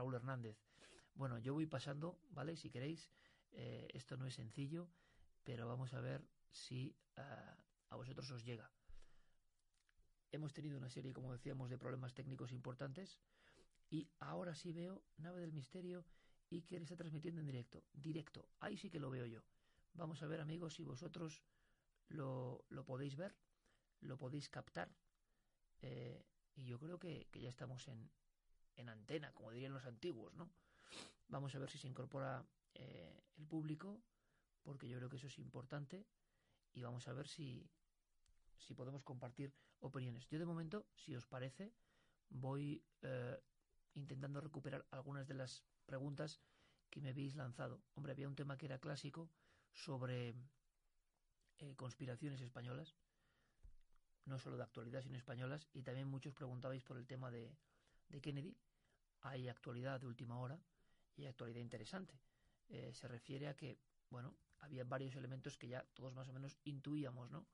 Raúl Hernández. Bueno, yo voy pasando, ¿vale? Si queréis, eh, esto no es sencillo, pero vamos a ver si ah, a vosotros os llega. Hemos tenido una serie, como decíamos, de problemas técnicos importantes y ahora sí veo Nave del Misterio y que está transmitiendo en directo. Directo, ahí sí que lo veo yo. Vamos a ver, amigos, si vosotros lo, lo podéis ver, lo podéis captar. Eh, y yo creo que, que ya estamos en, en antena, como dirían los antiguos, ¿no? Vamos a ver si se incorpora eh, el público, porque yo creo que eso es importante. Y vamos a ver si, si podemos compartir opiniones. Yo de momento, si os parece, voy eh, intentando recuperar algunas de las preguntas que me habéis lanzado. Hombre, había un tema que era clásico sobre eh, conspiraciones españolas, no solo de actualidad, sino españolas, y también muchos preguntabais por el tema de, de Kennedy. Hay actualidad de última hora y actualidad interesante. Eh, se refiere a que, bueno, había varios elementos que ya todos más o menos intuíamos, ¿no?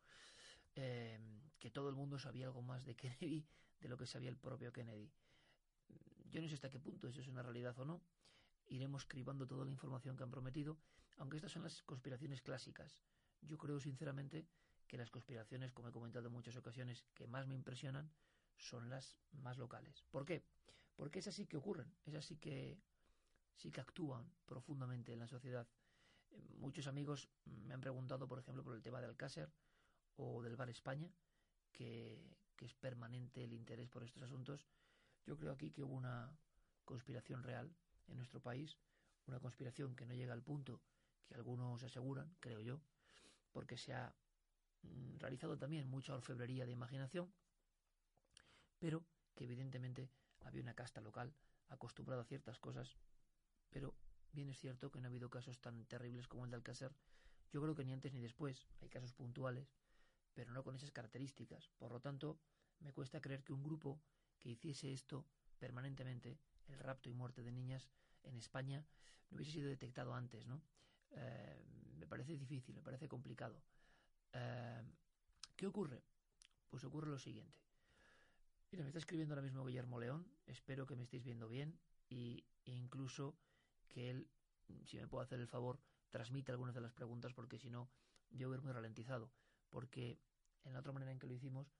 Eh, que todo el mundo sabía algo más de Kennedy de lo que sabía el propio Kennedy. Yo no sé hasta qué punto eso es una realidad o no. Iremos cribando toda la información que han prometido, aunque estas son las conspiraciones clásicas. Yo creo sinceramente que las conspiraciones, como he comentado en muchas ocasiones, que más me impresionan son las más locales. ¿Por qué? Porque es así que ocurren, es así que sí que actúan profundamente en la sociedad. Eh, muchos amigos me han preguntado, por ejemplo, por el tema del Alcácer o del Bar España, que, que es permanente el interés por estos asuntos. Yo creo aquí que hubo una conspiración real en nuestro país, una conspiración que no llega al punto que algunos aseguran, creo yo, porque se ha mm, realizado también mucha orfebrería de imaginación, pero que evidentemente había una casta local acostumbrada a ciertas cosas pero bien es cierto que no ha habido casos tan terribles como el de Alcácer. Yo creo que ni antes ni después. Hay casos puntuales, pero no con esas características. Por lo tanto, me cuesta creer que un grupo que hiciese esto permanentemente, el rapto y muerte de niñas en España, no hubiese sido detectado antes, ¿no? Eh, me parece difícil, me parece complicado. Eh, ¿Qué ocurre? Pues ocurre lo siguiente. Mira, me está escribiendo ahora mismo Guillermo León, espero que me estéis viendo bien y, e incluso que él, si me puede hacer el favor, transmite algunas de las preguntas, porque si no, yo voy muy ralentizado. Porque en la otra manera en que lo hicimos,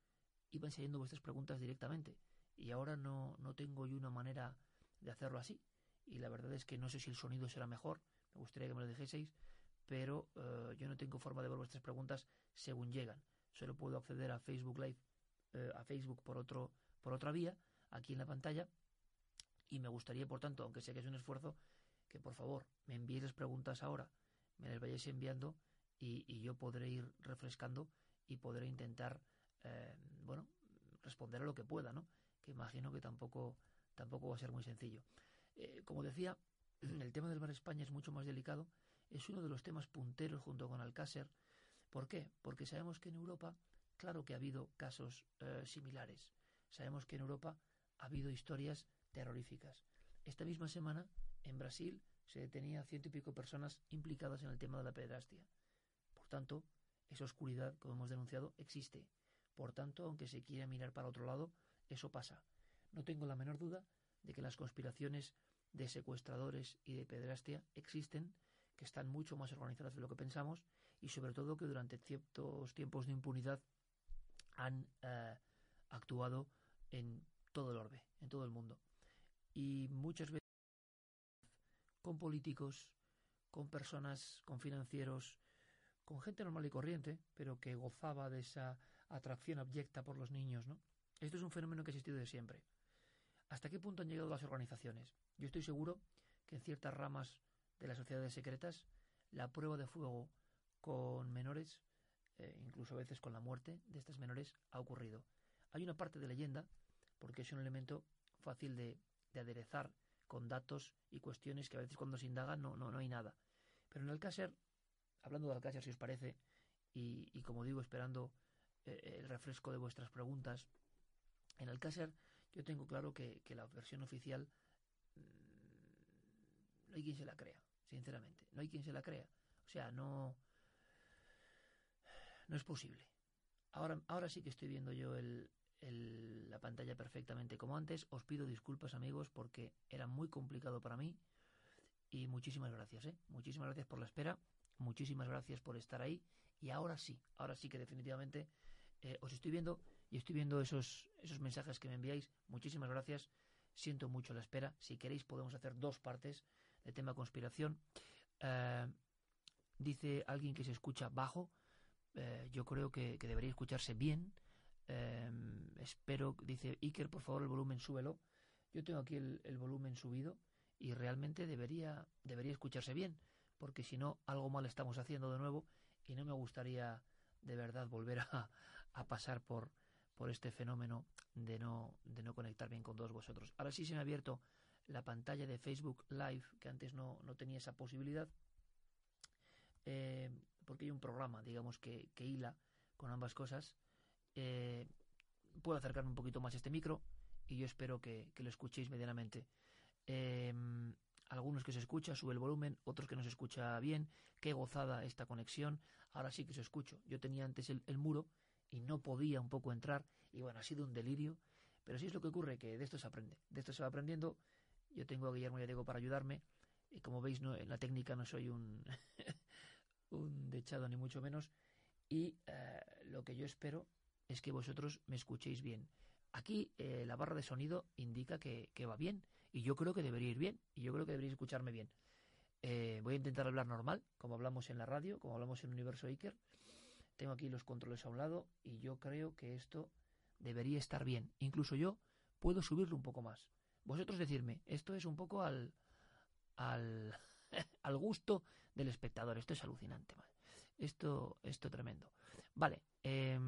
iban saliendo vuestras preguntas directamente. Y ahora no, no tengo yo una manera de hacerlo así. Y la verdad es que no sé si el sonido será mejor, me gustaría que me lo dijeseis, pero eh, yo no tengo forma de ver vuestras preguntas según llegan. Solo puedo acceder a Facebook Live, eh, a Facebook por, otro, por otra vía, aquí en la pantalla. Y me gustaría, por tanto, aunque sé que es un esfuerzo, que por favor me envíes las preguntas ahora, me las vayáis enviando y, yo podré ir refrescando y podré intentar, eh, bueno, responder a lo que pueda, ¿no? Que imagino que tampoco, tampoco va a ser muy sencillo. Eh, como decía, el tema del Mar España es mucho más delicado, es uno de los temas punteros junto con Alcácer. ¿Por qué? Porque sabemos que en Europa, claro que ha habido casos eh, similares. Sabemos que en Europa ha habido historias terroríficas. Esta misma semana en Brasil se detenía ciento y pico personas implicadas en el tema de la pederastia. Por tanto, esa oscuridad, como hemos denunciado, existe. Por tanto, aunque se quiera mirar para otro lado, eso pasa. No tengo la menor duda de que las conspiraciones de secuestradores y de pederastia existen, que están mucho más organizadas de lo que pensamos y sobre todo que durante ciertos tiempos de impunidad han eh, actuado en todo el orbe, en todo el mundo. Y muchas veces con políticos, con personas, con financieros, con gente normal y corriente, pero que gozaba de esa atracción abyecta por los niños, ¿no? Esto es un fenómeno que ha existido de siempre. ¿Hasta qué punto han llegado las organizaciones? Yo estoy seguro que en ciertas ramas de las sociedades secretas la prueba de fuego con menores, eh, incluso a veces con la muerte de estas menores, ha ocurrido. Hay una parte de leyenda, porque es un elemento fácil de de aderezar con datos y cuestiones que a veces cuando se indagan no, no, no hay nada. Pero en Alcácer, hablando de Alcácer si os parece, y, y como digo, esperando eh, el refresco de vuestras preguntas, en Alcácer yo tengo claro que, que la versión oficial mmm, no hay quien se la crea, sinceramente, no hay quien se la crea. O sea, no, no es posible. Ahora, ahora sí que estoy viendo yo el, la pantalla perfectamente como antes. Os pido disculpas amigos porque era muy complicado para mí. Y muchísimas gracias, ¿eh? Muchísimas gracias por la espera. Muchísimas gracias por estar ahí. Y ahora sí, ahora sí que definitivamente eh, os estoy viendo y estoy viendo esos, esos mensajes que me enviáis. Muchísimas gracias. Siento mucho la espera. Si queréis podemos hacer dos partes de tema conspiración. Eh, dice alguien que se escucha bajo. Eh, yo creo que, debería escucharse bien. Eh, espero, dice Iker, por favor el volumen súbelo. Yo tengo aquí el, volumen subido y realmente debería, debería escucharse bien, porque si no, algo mal estamos haciendo de nuevo y no me gustaría de verdad volver a, pasar por, por este fenómeno de no, de no conectar bien con todos vosotros. Ahora sí se me ha abierto la pantalla de Facebook Live, que antes no, no tenía esa posibilidad, eh, porque hay un programa, digamos, que, que hila con ambas cosas. Eh, puedo acercarme un poquito más a este micro y yo espero que, lo escuchéis medianamente. Eh, algunos que se escucha, sube el volumen, otros que no se escucha bien. Qué gozada esta conexión. Ahora sí que se escucho. Yo tenía antes el, el muro y no podía un poco entrar y bueno, ha sido un delirio. Pero sí es lo que ocurre, que de esto se aprende. De esto se va aprendiendo. Yo tengo a Guillermo y a Diego para ayudarme. Y como veis, no, en la técnica no soy un, un dechado ni mucho menos. Y eh, lo que yo espero es que vosotros me escuchéis bien. Aquí eh, la barra de sonido indica que, que, va bien y yo creo que debería ir bien y yo creo que debería escucharme bien. Eh, voy a intentar hablar normal, como hablamos en la radio, como hablamos en Universo Iker. Tengo aquí los controles a un lado y yo creo que esto debería estar bien. Incluso yo puedo subirlo un poco más. Vosotros decirme, esto es un poco al, al, al gusto del espectador. Esto es alucinante. Esto, esto tremendo. Vale. Eh,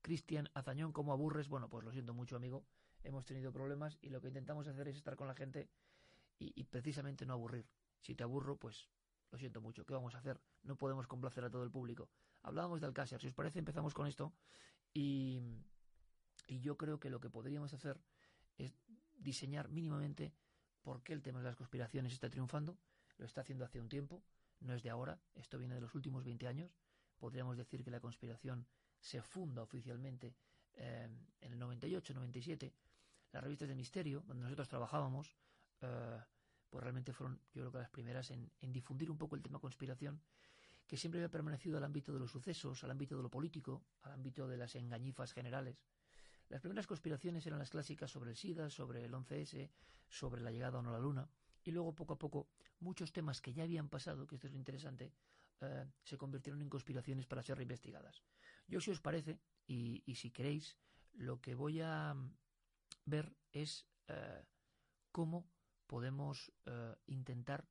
Cristian Azañón, ¿cómo aburres? Bueno, pues lo siento mucho, amigo. Hemos tenido problemas y lo que intentamos hacer es estar con la gente y, precisamente no aburrir. Si te aburro, pues lo siento mucho. ¿Qué vamos a hacer? No podemos complacer a todo el público. Hablábamos de Alcácer. Si os parece, empezamos con esto. Y yo creo que lo que podríamos hacer es diseñar mínimamente por qué el tema de las conspiraciones está triunfando. Lo está haciendo hace un tiempo, no es de ahora, esto viene de los últimos 20 años. Podríamos decir que la conspiración se funda oficialmente eh, en el 98, 97. Las revistas de misterio, donde nosotros trabajábamos, eh, pues realmente fueron, yo creo que las primeras en, en, difundir un poco el tema conspiración, que siempre había permanecido al ámbito de los sucesos, al ámbito de lo político, al ámbito de las engañifas generales. Las primeras conspiraciones eran las clásicas sobre el SIDA, sobre el 11S, sobre la llegada o no a la Luna, y luego poco a poco muchos temas que ya habían pasado, que esto es lo interesante, eh, se convirtieron en conspiraciones para ser reinvestigadas. Yo, si os parece, y, si queréis, lo que voy a ver es eh, cómo podemos eh, intentar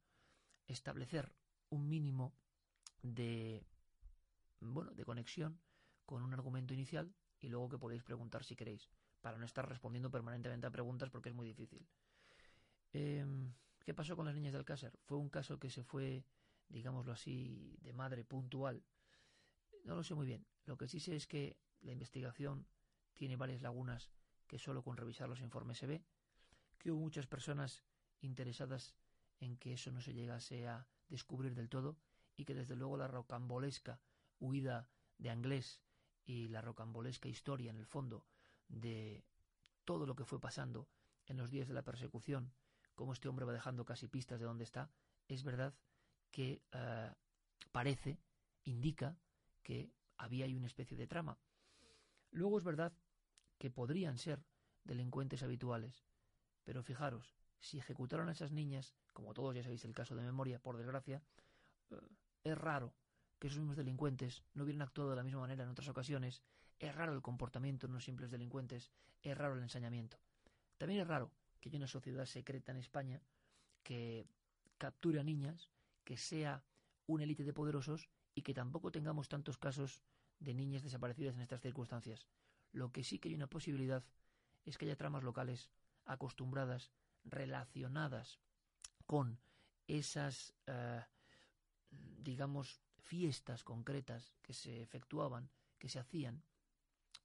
establecer un mínimo de bueno de conexión con un argumento inicial y luego que podéis preguntar si queréis para no estar respondiendo permanentemente a preguntas porque es muy difícil. Eh, ¿Qué pasó con las niñas del Alcácer? Fue un caso que se fue, digámoslo así, de madre puntual. No lo sé muy bien. Lo que sí sé es que la investigación tiene varias lagunas que solo con revisar los informes se ve, que hubo muchas personas interesadas en que eso no se llegase a descubrir del todo y que desde luego la rocambolesca huida de Anglés y la rocambolesca historia en el fondo de todo lo que fue pasando en los días de la persecución, cómo este hombre va dejando casi pistas de dónde está, es verdad que uh, parece, indica que había ahí una especie de trama. Luego es verdad que podrían ser delincuentes habituales, pero fijaros, si ejecutaron a esas niñas, como todos ya sabéis el caso de memoria, por desgracia, uh, es raro que esos mismos delincuentes no hubieran actuado de la misma manera en otras ocasiones, es raro el comportamiento de unos simples delincuentes, es raro el ensañamiento. También es raro que haya una sociedad secreta en España que capture a niñas, que sea una élite de poderosos y que tampoco tengamos tantos casos de niñas desaparecidas en estas circunstancias. Lo que sí que hay una posibilidad es que haya tramas locales acostumbradas, relacionadas con esas, eh, digamos, fiestas concretas que se efectuaban, que se hacían,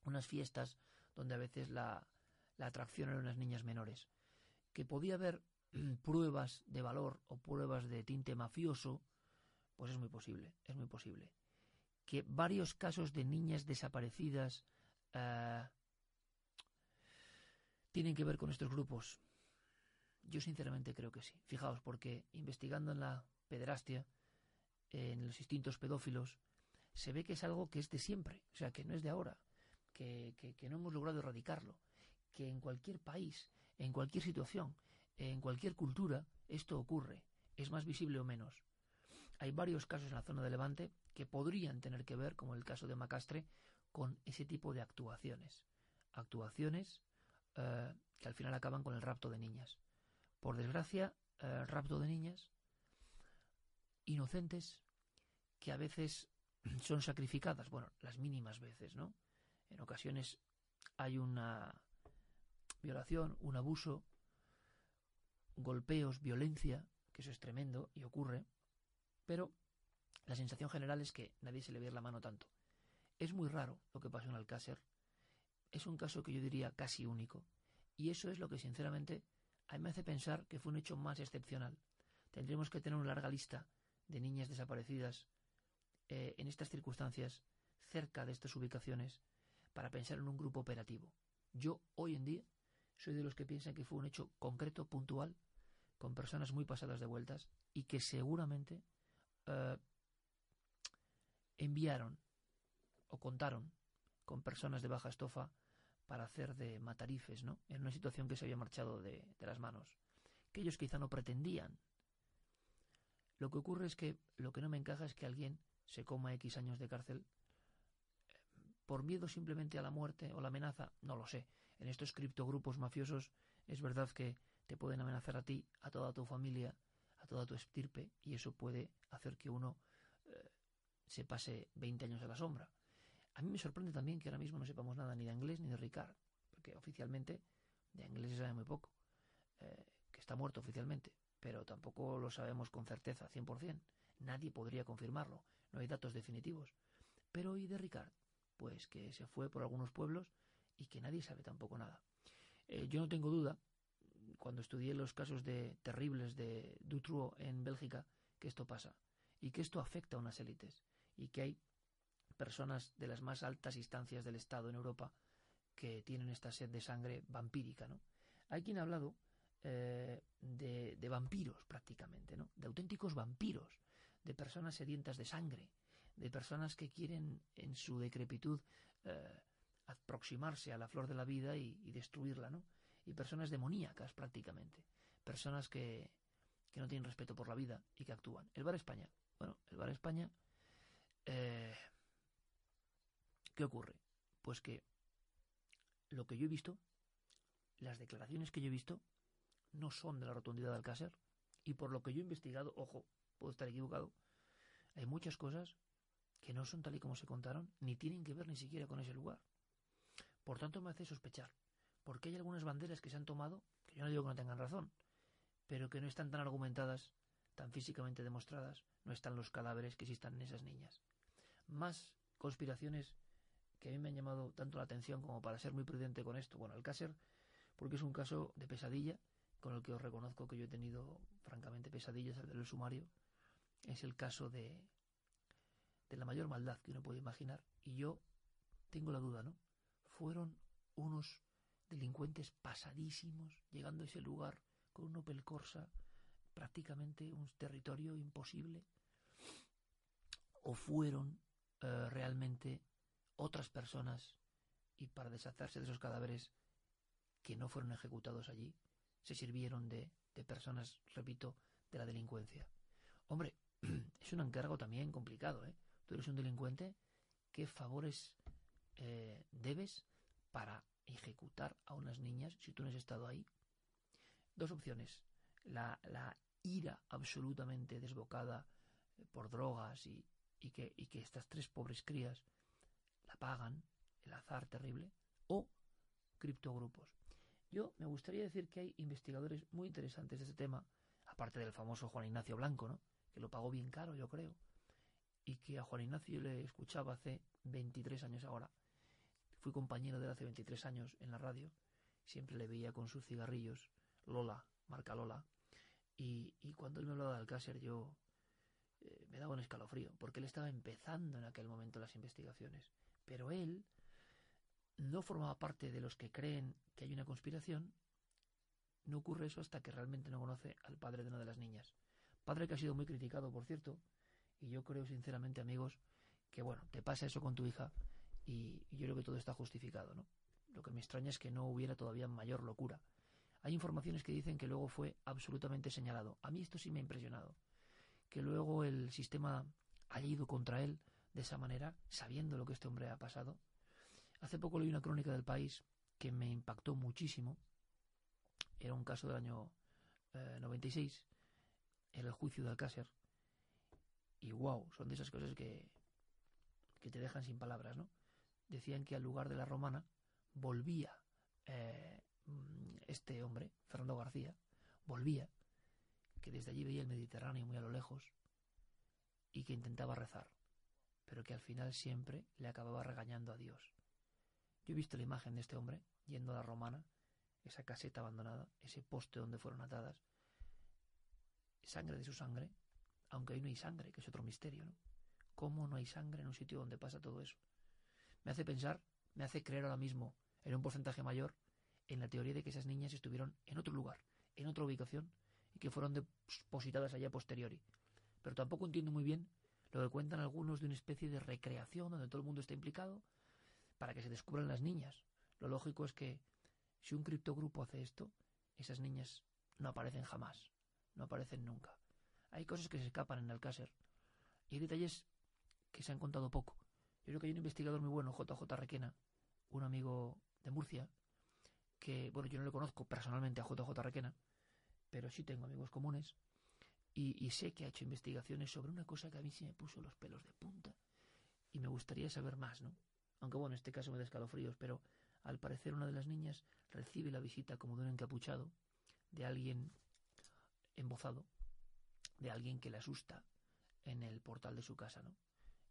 unas fiestas donde a veces la, la atracción eran unas niñas menores, que podía haber pruebas de valor o pruebas de tinte mafioso, pues es muy posible, es muy posible. Que varios casos de niñas desaparecidas eh, tienen que ver con estos grupos. Yo sinceramente creo que sí. Fijaos, porque investigando en la pederastia, en los distintos pedófilos, se ve que es algo que es de siempre, o sea, que no es de ahora, que, que no hemos logrado erradicarlo, que en cualquier país, en cualquier situación, en cualquier cultura, esto ocurre, es más visible o menos. Hay varios casos en la zona de Levante que podrían tener que ver, como el caso de Macastre, con ese tipo de actuaciones. Actuaciones eh, que al final acaban con el rapto de niñas. Por desgracia, el rapto de niñas inocentes que a veces son sacrificadas, bueno, las mínimas veces, ¿no? En ocasiones hay una violación, un abuso, golpeos, violencia, que eso es tremendo y ocurre, pero la sensación general es que nadie se le ve la mano tanto. Es muy raro lo que pasó en Alcácer. Es un caso que yo diría casi único. Y eso es lo que sinceramente a mí me hace pensar que fue un hecho más excepcional. Tendremos que tener una larga lista de niñas desaparecidas eh, en estas circunstancias, cerca de estas ubicaciones, para pensar en un grupo operativo. Yo hoy en día soy de los que piensan que fue un hecho concreto, puntual, con personas muy pasadas de vueltas y que seguramente eh, enviaron o contaron con personas de baja estofa para hacer de matarifes, ¿no? En una situación que se había marchado de, de las manos, que ellos quizá no pretendían. Lo que ocurre es que lo que no me encaja es que alguien se coma X años de cárcel eh, por miedo simplemente a la muerte o la amenaza, no lo sé. En estos criptogrupos mafiosos es verdad que te pueden amenazar a ti, a toda tu familia, a toda tu estirpe, y eso puede hacer que uno eh, se pase 20 años a la sombra. A mí me sorprende también que ahora mismo no sepamos nada ni de inglés ni de Ricard, porque oficialmente de inglés se sabe muy poco, eh, que está muerto oficialmente, pero tampoco lo sabemos con certeza, 100%. Nadie podría confirmarlo, no hay datos definitivos. Pero ¿y de Ricard? Pues que se fue por algunos pueblos y que nadie sabe tampoco nada. Eh, yo no tengo duda cuando estudié los casos de terribles de Dutroux en Bélgica que esto pasa y que esto afecta a unas élites y que hay personas de las más altas instancias del Estado en Europa que tienen esta sed de sangre vampírica, ¿no? Hay quien ha hablado eh, de, vampiros prácticamente, ¿no? De auténticos vampiros, de personas sedientas de sangre, de personas que quieren en su decrepitud eh, aproximarse a la flor de la vida y, destruirla, ¿no? y personas demoníacas prácticamente, personas que, que no tienen respeto por la vida y que actúan. El Bar España, bueno, el Bar España, eh, ¿qué ocurre? Pues que lo que yo he visto, las declaraciones que yo he visto, no son de la rotundidad de Alcácer, y por lo que yo he investigado, ojo, puedo estar equivocado, hay muchas cosas que no son tal y como se contaron, ni tienen que ver ni siquiera con ese lugar. Por tanto, me hace sospechar porque hay algunas banderas que se han tomado, que yo no digo que no tengan razón, pero que no están tan argumentadas, tan físicamente demostradas, no están los cadáveres que existan en esas niñas. Más conspiraciones que a mí me han llamado tanto la atención como para ser muy prudente con esto. Bueno, el Cácer, porque es un caso de pesadilla, con el que os reconozco que yo he tenido, francamente, pesadillas al del sumario, es el caso de, de la mayor maldad que uno puede imaginar. Y yo tengo la duda, ¿no? Fueron unos delincuentes pasadísimos, llegando a ese lugar con un Opel Corsa, prácticamente un territorio imposible, o fueron eh, realmente otras personas y para deshacerse de esos cadáveres que no fueron ejecutados allí, se sirvieron de, personas, repito, de la delincuencia. Hombre, es un encargo también complicado, ¿eh? Tú eres un delincuente, ¿qué favores eh, debes para ejecutar a unas niñas si tú no has estado ahí? Dos opciones. La, ira absolutamente desbocada eh, por drogas y, y, que, y que estas tres pobres crías la pagan, el azar terrible, o criptogrupos. Yo me gustaría decir que hay investigadores muy interesantes de este tema, aparte del famoso Juan Ignacio Blanco, ¿no? que lo pagó bien caro, yo creo, y que a Juan Ignacio le escuchaba hace 23 años ahora. Fui compañero de él hace 23 años en la radio, siempre le veía con sus cigarrillos, Lola, marca Lola, y, cuando él me hablaba de Alcácer yo eh, me daba un escalofrío, porque él estaba empezando en aquel momento las investigaciones, pero él no formaba parte de los que creen que hay una conspiración, no ocurre eso hasta que realmente no conoce al padre de una de las niñas. Padre que ha sido muy criticado, por cierto, y yo creo sinceramente, amigos, que bueno, te pasa eso con tu hija y, yo creo que todo está justificado, ¿no? Lo que me extraña es que no hubiera todavía mayor locura. Hay informaciones que dicen que luego fue absolutamente señalado. A mí esto sí me ha impresionado. Que luego el sistema haya ido contra él de esa manera, sabiendo lo que este hombre ha pasado. Hace poco leí una crónica del país que me impactó muchísimo. Era un caso del año 96, eh, era el juicio de Alcácer. Y wow, son de esas cosas que, que te dejan sin palabras, ¿no? Decían que al lugar de la romana volvía eh, este hombre, Fernando García, volvía, que desde allí veía el Mediterráneo muy a lo lejos y que intentaba rezar, pero que al final siempre le acababa regañando a Dios. Yo he visto la imagen de este hombre yendo a la romana, esa caseta abandonada, ese poste donde fueron atadas, sangre de su sangre, aunque ahí no hay sangre, que es otro misterio, ¿no? ¿Cómo no hay sangre en un sitio donde pasa todo eso? Me hace pensar, me hace creer ahora mismo, en un porcentaje mayor, en la teoría de que esas niñas estuvieron en otro lugar, en otra ubicación, y que fueron depositadas allá posteriori. Pero tampoco entiendo muy bien lo que cuentan algunos de una especie de recreación donde todo el mundo está implicado para que se descubran las niñas. Lo lógico es que si un criptogrupo hace esto, esas niñas no aparecen jamás, no aparecen nunca. Hay cosas que se escapan en Alcácer y hay detalles que se han contado poco. Yo creo que hay un investigador muy bueno, JJ Requena, un amigo de Murcia, que, bueno, yo no le conozco personalmente a JJ Requena, pero sí tengo amigos comunes y, sé que ha hecho investigaciones sobre una cosa que a mí se me puso los pelos de punta y me gustaría saber más, ¿no? Aunque bueno, en este caso me da escalofríos, pero al parecer una de las niñas recibe la visita como de un encapuchado, de alguien embozado, de alguien que le asusta en el portal de su casa, ¿no?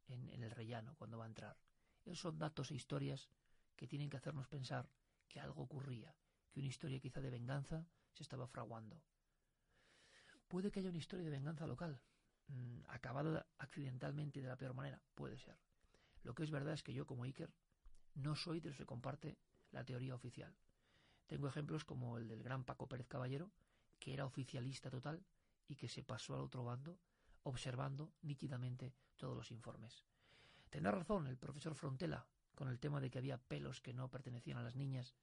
En, el rellano, cuando va a entrar. Esos son datos e historias que tienen que hacernos pensar que algo ocurría, que una historia quizá de venganza se estaba fraguando. Puede que haya una historia de venganza local, mm, acabada accidentalmente de la peor manera, puede ser. Lo que es verdad es que yo, como Iker, no soy de los que comparte la teoría oficial. Tengo ejemplos como el del gran Paco Pérez Caballero, que era oficialista total y que se pasó al otro bando observando nítidamente todos los informes. Tendrá razón el profesor Frontela con el tema de que había pelos que no pertenecían a las niñas,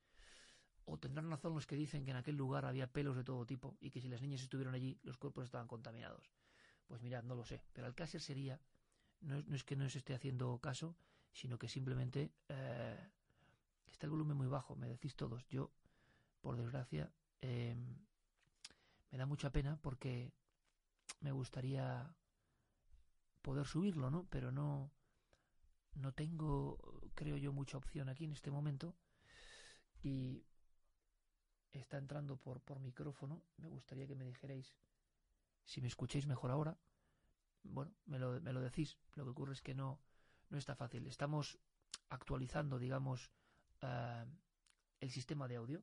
o tendrán razón los que dicen que en aquel lugar había pelos de todo tipo y que si las niñas estuvieron allí los cuerpos estaban contaminados. Pues mirad, no lo sé, pero al caso sería, no, es que no se esté haciendo caso, sino que simplemente eh, está el volumen muy bajo, me decís todos. Yo, por desgracia, em, me da mucha pena porque me gustaría poder subirlo, ¿no? Pero no, no tengo, creo yo, mucha opción aquí en este momento. Y está entrando por, por micrófono. Me gustaría que me dijerais si me escucháis mejor ahora. Bueno, me lo, me lo decís. Lo que ocurre es que no, no está fácil. Estamos actualizando, digamos, eh, el sistema de audio.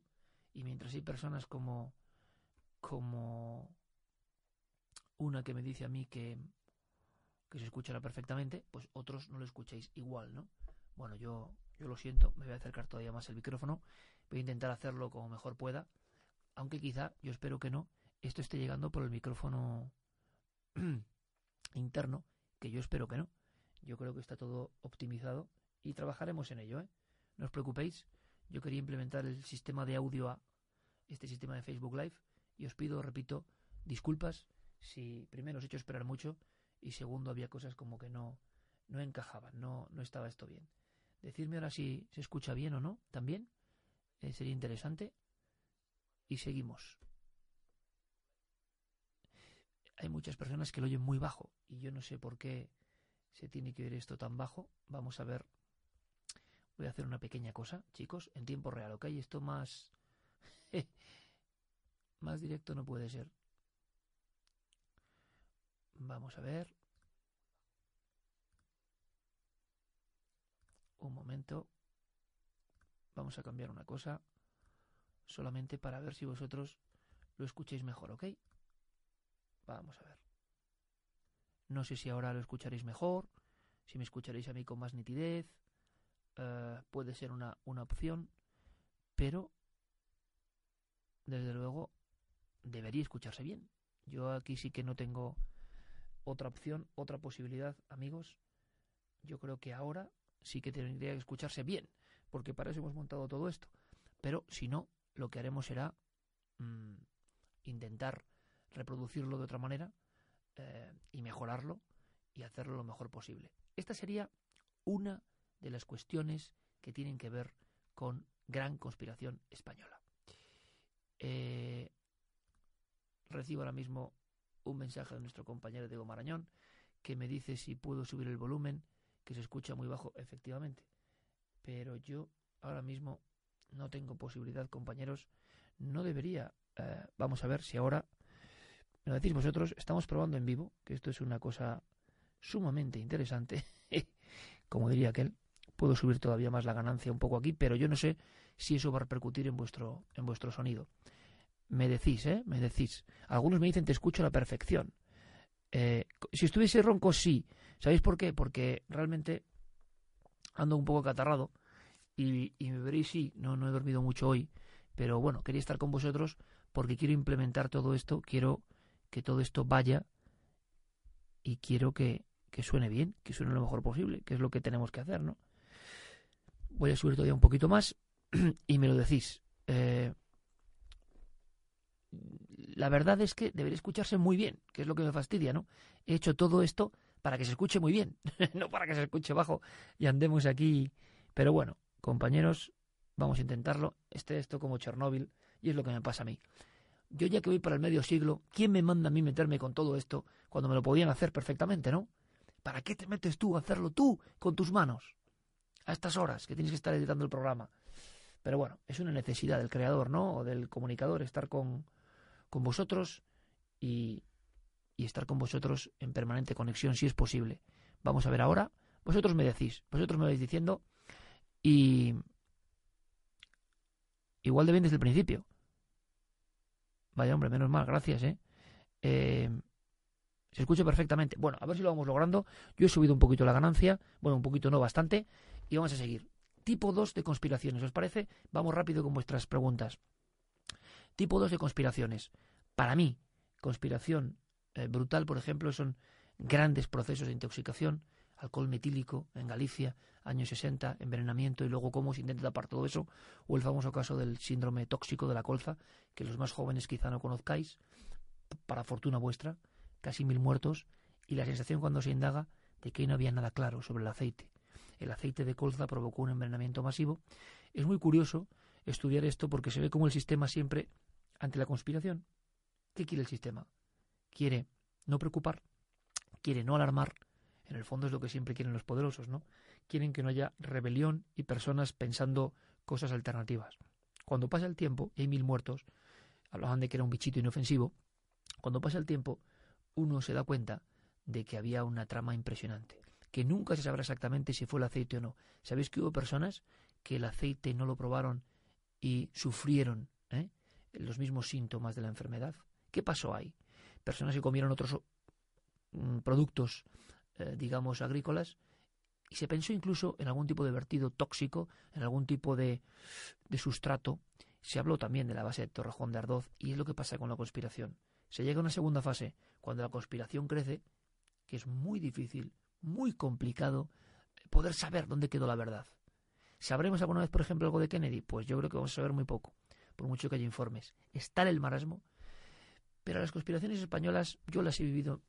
Y mientras hay personas como, como una que me dice a mí que, que se escuchará perfectamente, pues otros no lo escucháis igual, ¿no? Bueno, yo, yo lo siento, me voy a acercar todavía más el micrófono, voy a intentar hacerlo como mejor pueda, aunque quizá, yo espero que no, esto esté llegando por el micrófono interno, que yo espero que no. Yo creo que está todo optimizado y trabajaremos en ello, ¿eh? No os preocupéis, yo quería implementar el sistema de audio a este sistema de Facebook Live y os pido, repito, disculpas si primero os he hecho esperar mucho y segundo había cosas como que no, no encajaban, no, no estaba esto bien. Decirme ahora si se escucha bien o no, también eh, sería interesante. Y seguimos. Hay muchas personas que lo oyen muy bajo y yo no sé por qué se tiene que oír esto tan bajo. Vamos a ver. Voy a hacer una pequeña cosa, chicos, en tiempo real, ¿ok? Esto más Más directo no puede ser. Vamos a ver. Un momento. Vamos a cambiar una cosa. Solamente para ver si vosotros lo escucháis mejor, ¿ok? Vamos a ver. No sé si ahora lo escucharéis mejor, si me escucharéis a mí con más nitidez. Eh, puede ser una, una opción, pero desde luego debería escucharse bien. Yo aquí sí que no tengo otra opción, otra posibilidad, amigos. Yo creo que ahora sí que tendría que escucharse bien, porque para eso hemos montado todo esto. Pero si no, lo que haremos será mm, intentar reproducirlo de otra manera eh, y mejorarlo y hacerlo lo mejor posible. Esta sería una de las cuestiones que tienen que ver con gran conspiración española. Eh, recibo ahora mismo un mensaje de nuestro compañero Diego Marañón que me dice si puedo subir el volumen, que se escucha muy bajo, efectivamente. Pero yo ahora mismo no tengo posibilidad, compañeros. No debería. Eh, vamos a ver si ahora me lo decís vosotros. Estamos probando en vivo, que esto es una cosa sumamente interesante. Como diría aquel, puedo subir todavía más la ganancia un poco aquí, pero yo no sé si eso va a repercutir en vuestro, en vuestro sonido. Me decís, ¿eh? Me decís. Algunos me dicen te escucho a la perfección. Eh, si estuviese ronco, sí. ¿Sabéis por qué? Porque realmente ando un poco catarrado y, me veréis, sí, no, no he dormido mucho hoy, pero bueno, quería estar con vosotros porque quiero implementar todo esto, quiero que todo esto vaya y quiero que, que suene bien, que suene lo mejor posible, que es lo que tenemos que hacer, ¿no? Voy a subir todavía un poquito más y me lo decís. Eh, la verdad es que debería escucharse muy bien, que es lo que me fastidia, ¿no? He hecho todo esto para que se escuche muy bien, no para que se escuche bajo y andemos aquí. Pero bueno, compañeros, vamos a intentarlo. Este esto como Chernóbil y es lo que me pasa a mí. Yo ya que voy para el medio siglo, ¿quién me manda a mí meterme con todo esto cuando me lo podían hacer perfectamente, no? ¿Para qué te metes tú a hacerlo tú con tus manos? A estas horas que tienes que estar editando el programa. Pero bueno, es una necesidad del creador, ¿no? O del comunicador, estar con, con vosotros y, estar con vosotros en permanente conexión si es posible. Vamos a ver ahora. Vosotros me decís, vosotros me vais diciendo y igual de bien desde el principio. Vaya hombre, menos mal, gracias, ¿eh? ¿eh? Se escucha perfectamente. Bueno, a ver si lo vamos logrando. Yo he subido un poquito la ganancia, bueno, un poquito no, bastante, y vamos a seguir. Tipo 2 de conspiraciones, ¿os parece? Vamos rápido con vuestras preguntas. Tipo 2 de conspiraciones. Para mí, conspiración eh, brutal, por ejemplo, son grandes procesos de intoxicación, alcohol metílico en Galicia, años 60, envenenamiento y luego cómo se intenta tapar todo eso, o el famoso caso del síndrome tóxico de la colza, que los más jóvenes quizá no conozcáis, para fortuna vuestra, casi mil muertos, y la sensación cuando se indaga de que no había nada claro sobre el aceite. El aceite de colza provocó un envenenamiento masivo. Es muy curioso estudiar esto porque se ve como el sistema siempre ante la conspiración. ¿Qué quiere el sistema? Quiere no preocupar, quiere no alarmar. En el fondo es lo que siempre quieren los poderosos, ¿no? Quieren que no haya rebelión y personas pensando cosas alternativas. Cuando pasa el tiempo, y hay mil muertos, hablaban de que era un bichito inofensivo, cuando pasa el tiempo, uno se da cuenta de que había una trama impresionante, que nunca se sabrá exactamente si fue el aceite o no. ¿Sabéis que hubo personas que el aceite no lo probaron y sufrieron ¿eh? Los mismos síntomas de la enfermedad. ¿Qué pasó ahí? Personas que comieron otros mm, productos, eh, digamos, agrícolas, y se pensó incluso en algún tipo de vertido tóxico, en algún tipo de, de sustrato. Se habló también de la base de Torrejón de Ardoz, y es lo que pasa con la conspiración. Se llega a una segunda fase, cuando la conspiración crece, que es muy difícil, muy complicado poder saber dónde quedó la verdad. ¿Sabremos alguna vez, por ejemplo, algo de Kennedy? Pues yo creo que vamos a saber muy poco por mucho que haya informes. Está el marasmo, pero las conspiraciones españolas yo las he vivido,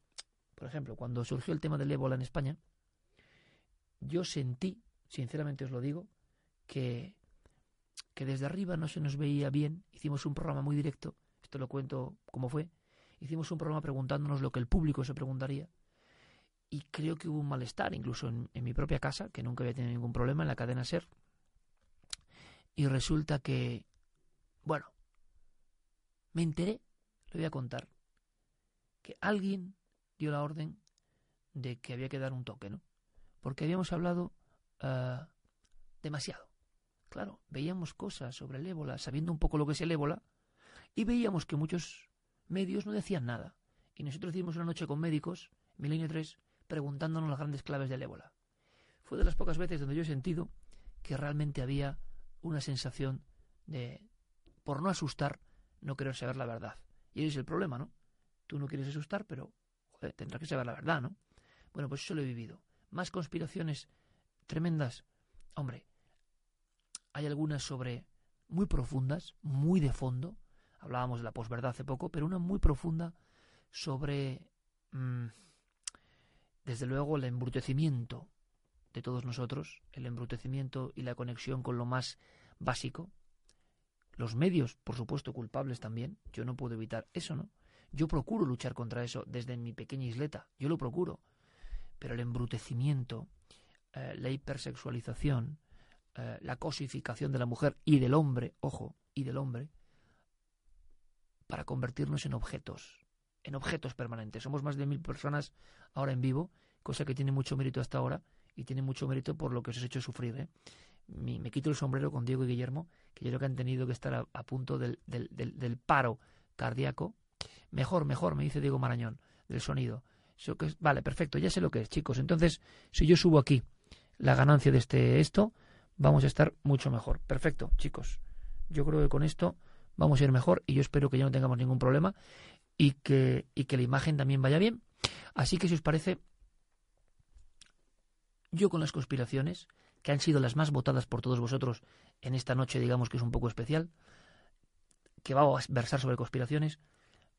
por ejemplo, cuando surgió el tema del ébola en España, yo sentí, sinceramente os lo digo, que, que desde arriba no se nos veía bien. Hicimos un programa muy directo, esto lo cuento como fue, hicimos un programa preguntándonos lo que el público se preguntaría. Y creo que hubo un malestar, incluso en, en mi propia casa, que nunca había tenido ningún problema en la cadena SER. Y resulta que bueno, me enteré le voy a contar que alguien dio la orden de que había que dar un toque, ¿no? Porque habíamos hablado ah, demasiado. Claro, veíamos cosas sobre el ébola, sabiendo un poco lo que es el ébola, y veíamos que muchos medios no decían nada. Y nosotros hicimos una noche con médicos, Milenio 3, preguntándonos las grandes claves del ébola. Fue de las pocas veces donde yo he sentido que realmente había una sensación de, por no asustar, no querer saber la verdad. Y ese es el problema, ¿no? Tú no quieres asustar, pero joder, tendrás que saber la verdad, ¿no? Bueno, pues eso lo he vivido. Más conspiraciones tremendas. Hombre, hay algunas sobre muy profundas, muy de fondo. Hablábamos de la posverdad hace poco, pero una muy profunda sobre, mm, desde luego, el embrutecimiento de todos nosotros, el embrutecimiento y la conexión con lo más básico. Los medios, por supuesto, culpables también. Yo no puedo evitar eso, ¿no? Yo procuro luchar contra eso desde mi pequeña isleta. Yo lo procuro. Pero el embrutecimiento, eh, la hipersexualización, eh, la cosificación de la mujer y del hombre, ojo, y del hombre, para convertirnos en objetos, en objetos permanentes. Somos más de mil personas ahora en vivo, cosa que tiene mucho mérito hasta ahora y tiene mucho mérito por lo que os he hecho sufrir. ¿eh? Me, quito el sombrero con Diego y Guillermo, que yo creo que han tenido que estar a, punto del, paro cardíaco. Mejor, mejor, me dice Diego Marañón, del sonido. Que vale, perfecto, ya sé lo que es, chicos. Entonces, si yo subo aquí la ganancia de este esto, vamos a estar mucho mejor. Perfecto, chicos. Yo creo que con esto vamos a ir mejor y yo espero que ya no tengamos ningún problema y que, y que la imagen también vaya bien. Así que si os parece, yo con las conspiraciones, que han sido las más votadas por todos vosotros en esta noche, digamos que es un poco especial, que va a versar sobre conspiraciones,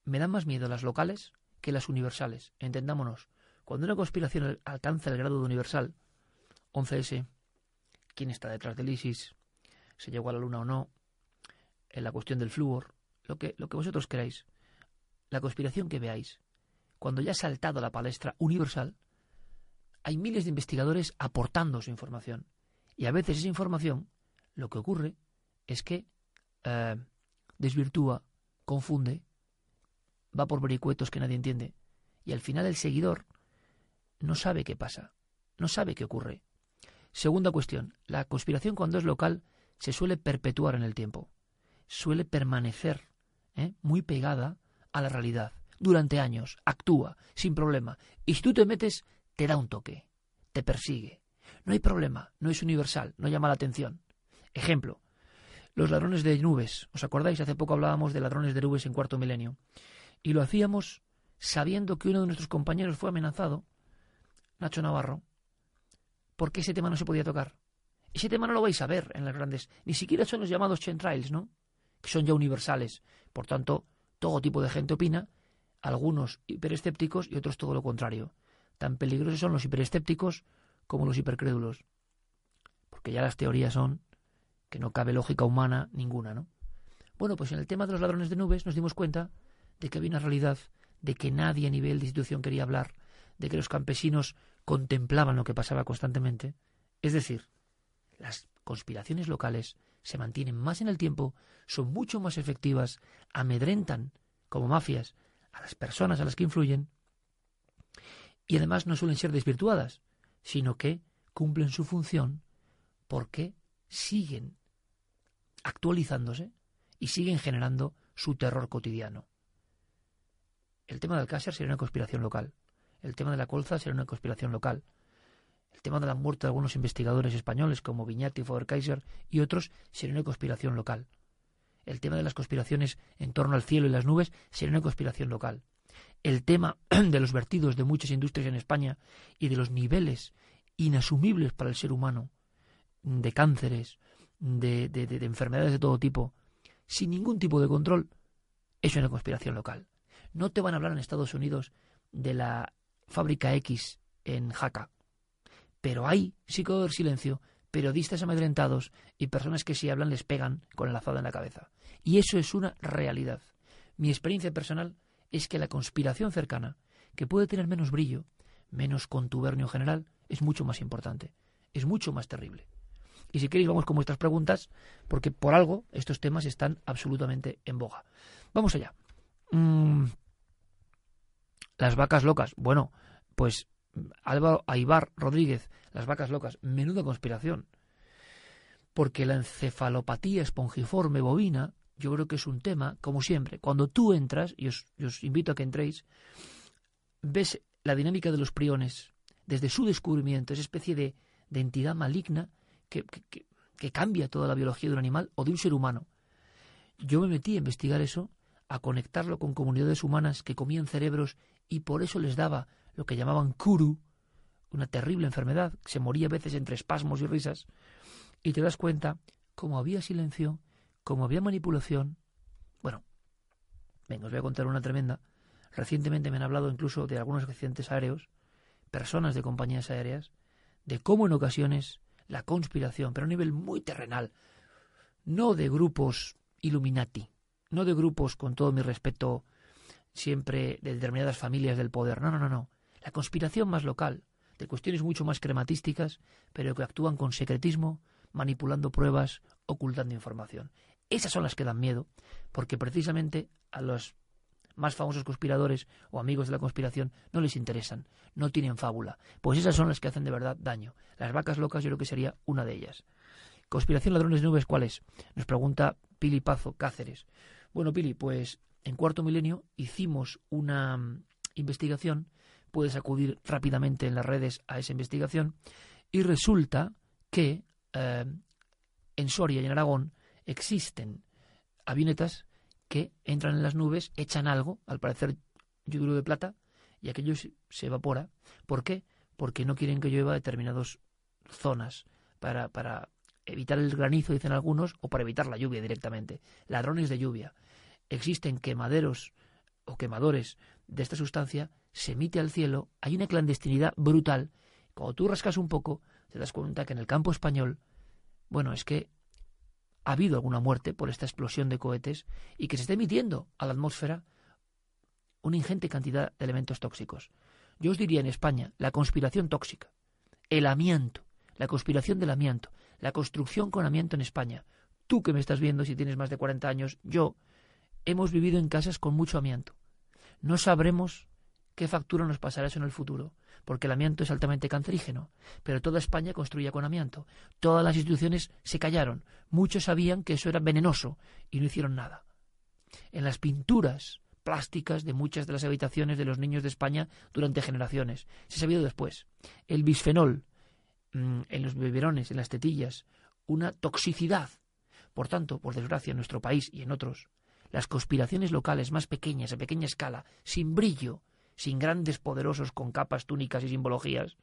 me dan más miedo las locales que las universales. Entendámonos, cuando una conspiración alcanza el grado de universal, 11S, quién está detrás del ISIS, se llegó a la luna o no, en la cuestión del flúor, lo que, lo que vosotros queráis, la conspiración que veáis, cuando ya ha saltado la palestra universal, hay miles de investigadores aportando su información. Y a veces esa información, lo que ocurre es que eh, desvirtúa, confunde, va por vericuetos que nadie entiende. Y al final el seguidor no sabe qué pasa, no sabe qué ocurre. Segunda cuestión, la conspiración cuando es local se suele perpetuar en el tiempo, suele permanecer ¿eh? muy pegada a la realidad. Durante años, actúa, sin problema. Y si tú te metes, te da un toque, te persigue. No hay problema, no es universal, no llama la atención. Ejemplo, los ladrones de nubes. ¿Os acordáis? Hace poco hablábamos de ladrones de nubes en cuarto milenio. Y lo hacíamos sabiendo que uno de nuestros compañeros fue amenazado, Nacho Navarro, ¿Por qué ese tema no se podía tocar? Ese tema no lo vais a ver en las grandes, ni siquiera son los llamados chemtrails, ¿no? Que son ya universales. Por tanto, todo tipo de gente opina, algunos hiperescépticos y otros todo lo contrario. Tan peligrosos son los hiperescépticos como los hipercrédulos. Porque ya las teorías son que no cabe lógica humana ninguna, ¿no? Bueno, pues en el tema de los ladrones de nubes nos dimos cuenta de que había una realidad, de que nadie a nivel de institución quería hablar, de que los campesinos contemplaban lo que pasaba constantemente. Es decir, las conspiraciones locales se mantienen más en el tiempo, son mucho más efectivas, amedrentan, como mafias, a las personas a las que influyen, y además no suelen ser desvirtuadas, sino que cumplen su función porque siguen actualizándose y siguen generando su terror cotidiano. El tema del Alcácer sería una conspiración local. El tema de la colza será una conspiración local. El tema de la muerte de algunos investigadores españoles como Viñati, Faber-Kaiser y otros sería una conspiración local. El tema de las conspiraciones en torno al cielo y las nubes sería una conspiración local. El tema de los vertidos de muchas industrias en España y de los niveles inasumibles para el ser humano de cánceres, de, de enfermedades de todo tipo, sin ningún tipo de control, es una conspiración local. No te van a hablar en Estados Unidos de la fábrica X en Jaca. Pero hay, sí que silencio, periodistas amedrentados y personas que si hablan les pegan con el azada en la cabeza. Y eso es una realidad. Mi experiencia personal es que la conspiración cercana, que puede tener menos brillo, menos contubernio general, es mucho más importante, es mucho más terrible. Y si queréis vamos con vuestras preguntas, porque por algo estos temas están absolutamente en boga. Vamos allá. Mm, las vacas locas. Bueno, pues Álvaro Aibar Rodríguez, las vacas locas, menuda conspiración. Porque la encefalopatía espongiforme bovina, yo creo que es un tema, como siempre, cuando tú entras, y os, invito a que entréis, ves la dinámica de los priones desde su descubrimiento, esa especie de, entidad maligna que, que cambia toda la biología de un animal o de un ser humano. Yo me metí a investigar eso, a conectarlo con comunidades humanas que comían cerebros y por eso les daba lo que llamaban kuru, una terrible enfermedad, que se moría a veces entre espasmos y risas, y te das cuenta como había silencio, como había manipulación. Bueno, venga, os voy a contar una tremenda. Recientemente me han hablado incluso de algunos accidentes aéreos, personas de compañías aéreas, de cómo en ocasiones la conspiración, pero a un nivel muy terrenal, no de grupos Illuminati, no de grupos, con todo mi respeto, siempre de determinadas familias del poder, no, no, no, no, la conspiración más local, de cuestiones mucho más crematísticas, pero que actúan con secretismo, manipulando pruebas, ocultando información. Esas son las que dan miedo, porque precisamente a los más famosos conspiradores o amigos de la conspiración no les interesan, no tienen fábula. Pues esas son las que hacen de verdad daño. Las vacas locas yo creo que sería una de ellas. Conspiración ladrones nubes, ¿cuál es? Nos pregunta Pili Pazo, Cáceres. Bueno, Pili, pues en cuarto milenio hicimos una mm, investigación puedes acudir rápidamente en las redes a esa investigación y resulta que eh, en Soria y en Aragón existen avionetas que entran en las nubes, echan algo, al parecer yoduro de plata, y aquello se evapora. ¿Por qué? Porque no quieren que llueva determinadas zonas para, para evitar el granizo, dicen algunos, o para evitar la lluvia directamente. Ladrones de lluvia. Existen quemaderos o quemadores de esta sustancia se emite al cielo, hay una clandestinidad brutal. Cuando tú rascas un poco, te das cuenta que en el campo español, bueno, es que ha habido alguna muerte por esta explosión de cohetes y que se está emitiendo a la atmósfera una ingente cantidad de elementos tóxicos. Yo os diría en España la conspiración tóxica, el amianto, la conspiración del amianto, la construcción con amianto en España. Tú que me estás viendo si tienes más de 40 años, yo, hemos vivido en casas con mucho amianto. No sabremos qué factura nos pasará eso en el futuro, porque el amianto es altamente cancerígeno. Pero toda España construía con amianto. Todas las instituciones se callaron. Muchos sabían que eso era venenoso y no hicieron nada. En las pinturas plásticas de muchas de las habitaciones de los niños de España durante generaciones. Se ha sabido después. El bisfenol mm, en los beberones, en las tetillas, una toxicidad. Por tanto, por desgracia, en nuestro país y en otros, las conspiraciones locales más pequeñas, a pequeña escala, sin brillo, sin grandes poderosos con capas, túnicas y simbologías,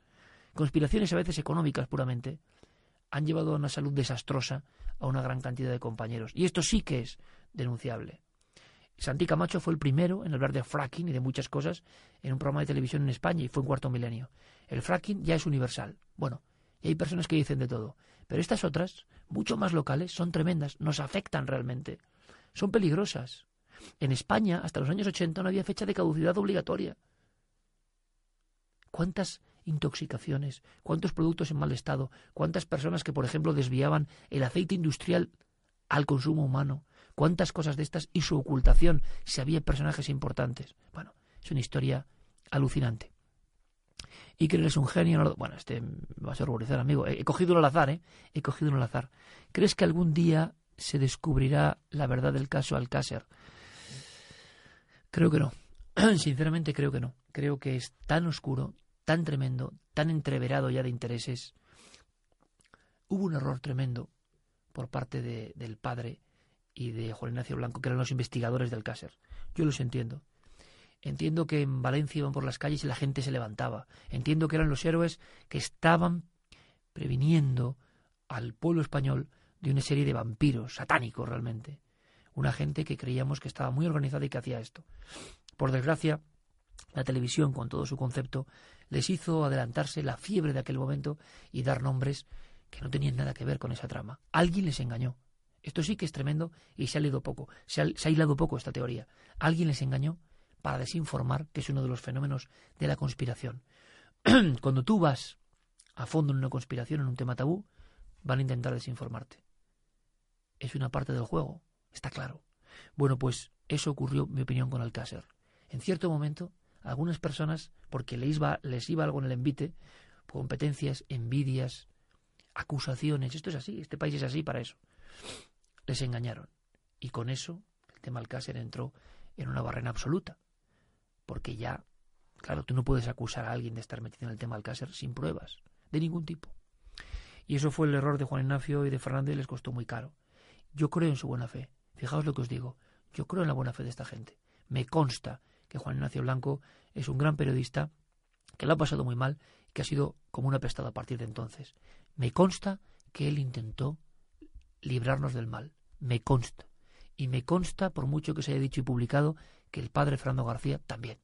conspiraciones a veces económicas puramente, han llevado a una salud desastrosa a una gran cantidad de compañeros. Y esto sí que es denunciable. Santi Camacho fue el primero en hablar de fracking y de muchas cosas en un programa de televisión en España y fue en cuarto milenio. El fracking ya es universal. Bueno, y hay personas que dicen de todo. Pero estas otras, mucho más locales, son tremendas, nos afectan realmente. Son peligrosas. En España, hasta los años 80, no había fecha de caducidad obligatoria. ¿Cuántas intoxicaciones? ¿Cuántos productos en mal estado? ¿Cuántas personas que, por ejemplo, desviaban el aceite industrial al consumo humano? ¿Cuántas cosas de estas y su ocultación si había personajes importantes? Bueno, es una historia alucinante. Y que eres un genio. Bueno, este vas a horrorizar, amigo. He, cogido un al azar, ¿eh? He cogido un al azar. ¿Crees que algún día se descubrirá la verdad del caso Alcácer? Creo que no. Sinceramente creo que no. Creo que es tan oscuro, tan tremendo, tan entreverado ya de intereses. Hubo un error tremendo por parte de, del padre y de Juan Ignacio Blanco, que eran los investigadores del Cácer. Yo los entiendo. Entiendo que en Valencia iban por las calles y la gente se levantaba. Entiendo que eran los héroes que estaban previniendo al pueblo español de una serie de vampiros satánicos realmente una gente que creíamos que estaba muy organizada y que hacía esto. Por desgracia, la televisión, con todo su concepto, les hizo adelantarse la fiebre de aquel momento y dar nombres que no tenían nada que ver con esa trama. Alguien les engañó. Esto sí que es tremendo y se ha leído poco, se ha, se ha aislado poco esta teoría. Alguien les engañó para desinformar, que es uno de los fenómenos de la conspiración. Cuando tú vas a fondo en una conspiración, en un tema tabú, van a intentar desinformarte. Es una parte del juego. Está claro. Bueno, pues eso ocurrió, mi opinión, con Alcácer. En cierto momento, algunas personas, porque les iba, les iba algo en el envite, competencias, envidias, acusaciones, esto es así, este país es así para eso. Les engañaron. Y con eso el tema Alcácer entró en una barrena absoluta. Porque ya, claro, tú no puedes acusar a alguien de estar metido en el tema Alcácer sin pruebas, de ningún tipo. Y eso fue el error de Juan Ignacio y de Fernández les costó muy caro. Yo creo en su buena fe. Fijaos lo que os digo. Yo creo en la buena fe de esta gente. Me consta que Juan Ignacio Blanco es un gran periodista, que lo ha pasado muy mal y que ha sido como un apestado a partir de entonces. Me consta que él intentó librarnos del mal. Me consta. Y me consta, por mucho que se haya dicho y publicado, que el padre Fernando García también.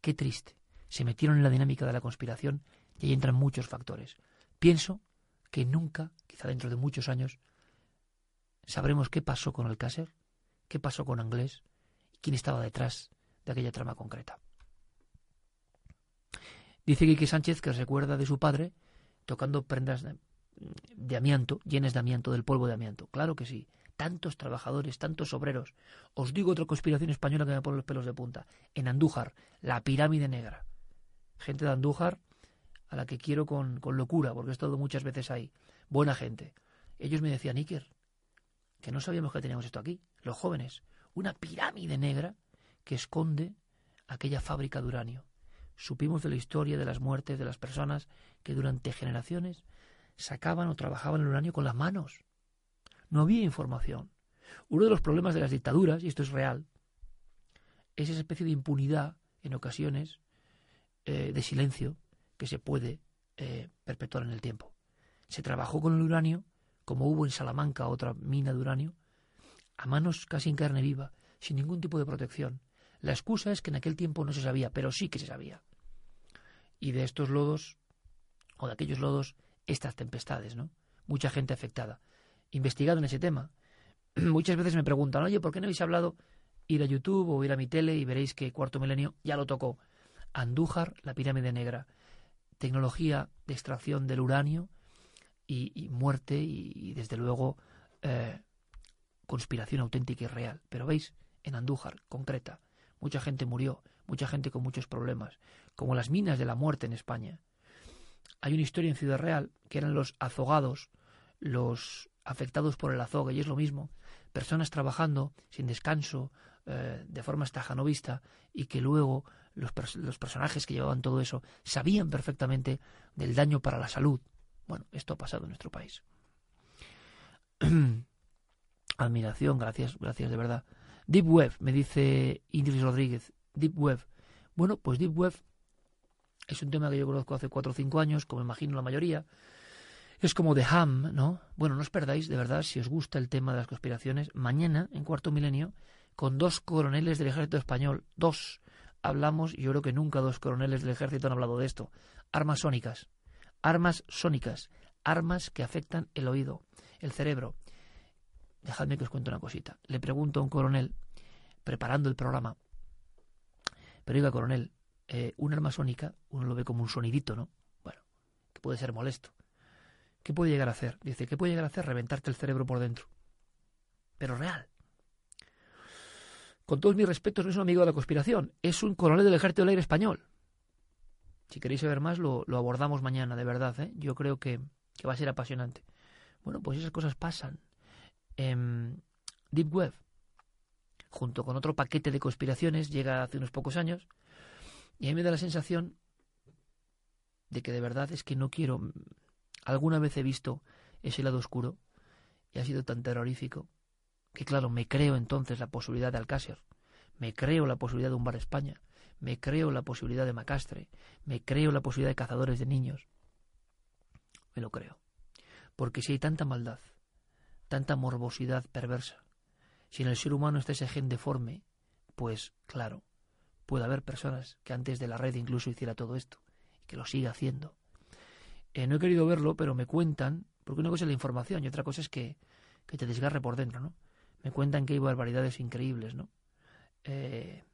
Qué triste. Se metieron en la dinámica de la conspiración y ahí entran muchos factores. Pienso que nunca, quizá dentro de muchos años, sabremos qué pasó con el Cácer, qué pasó con Anglés y quién estaba detrás de aquella trama concreta. Dice Quique Sánchez que recuerda de su padre tocando prendas de, amianto, llenas de amianto, del polvo de amianto. Claro que sí. Tantos trabajadores, tantos obreros. Os digo otra conspiración española que me pone los pelos de punta. En Andújar, la pirámide negra. Gente de Andújar a la que quiero con, con locura, porque he estado muchas veces ahí. Buena gente. Ellos me decían, Iker, que no sabíamos que teníamos esto aquí, los jóvenes. Una pirámide negra que esconde aquella fábrica de uranio. Supimos de la historia de las muertes de las personas que durante generaciones sacaban o trabajaban el uranio con las manos. No había información. Uno de los problemas de las dictaduras, y esto es real, es esa especie de impunidad, en ocasiones, eh, de silencio, que se puede eh, perpetuar en el tiempo. Se trabajó con el uranio, como hubo en Salamanca otra mina de uranio, a manos casi en carne viva, sin ningún tipo de protección, la excusa es que en aquel tiempo no se sabía, pero sí que se sabía. Y de estos lodos, o de aquellos lodos, estas tempestades, ¿no? Mucha gente afectada. Investigado en ese tema. Muchas veces me preguntan, oye, ¿por qué no habéis hablado? Ir a YouTube o ir a mi tele y veréis que Cuarto Milenio ya lo tocó. Andújar, la pirámide negra. Tecnología de extracción del uranio y, muerte y, desde luego, eh, conspiración auténtica y real. Pero veis, en Andújar, concreta, Mucha gente murió, mucha gente con muchos problemas, como las minas de la muerte en España. Hay una historia en Ciudad Real que eran los azogados, los afectados por el azogue, y es lo mismo. Personas trabajando sin descanso, eh, de forma estajanovista, y que luego los, los personajes que llevaban todo eso sabían perfectamente del daño para la salud. Bueno, esto ha pasado en nuestro país. Admiración, gracias, gracias de verdad. Deep Web, me dice Idris Rodríguez. Deep Web. Bueno, pues Deep Web es un tema que yo conozco hace cuatro o cinco años, como imagino la mayoría. Es como The Ham, ¿no? Bueno, no os perdáis, de verdad, si os gusta el tema de las conspiraciones, mañana, en cuarto milenio, con dos coroneles del ejército español, dos, hablamos, yo creo que nunca dos coroneles del ejército han hablado de esto, armas sónicas, armas sónicas, armas que afectan el oído, el cerebro, Dejadme que os cuente una cosita. Le pregunto a un coronel, preparando el programa, pero diga, coronel, eh, una arma sónica, uno lo ve como un sonidito, ¿no? Bueno, que puede ser molesto. ¿Qué puede llegar a hacer? Dice, ¿qué puede llegar a hacer? Reventarte el cerebro por dentro. Pero real. Con todos mis respetos, no es un amigo de la conspiración, es un coronel del ejército del aire español. Si queréis saber más, lo, abordamos mañana, de verdad. ¿eh? Yo creo que, que va a ser apasionante. Bueno, pues esas cosas pasan en Deep Web, junto con otro paquete de conspiraciones, llega hace unos pocos años, y a mí me da la sensación de que de verdad es que no quiero... Alguna vez he visto ese lado oscuro y ha sido tan terrorífico que claro, me creo entonces la posibilidad de Alcácer, me creo la posibilidad de un bar España, me creo la posibilidad de Macastre, me creo la posibilidad de cazadores de niños. Me lo creo. Porque si hay tanta maldad, tanta morbosidad perversa. Si en el ser humano está ese gen deforme, pues claro, puede haber personas que antes de la red incluso hiciera todo esto y que lo siga haciendo. Eh, no he querido verlo, pero me cuentan, porque una cosa es la información y otra cosa es que, que te desgarre por dentro, ¿no? Me cuentan que hay barbaridades increíbles, ¿no? Eh,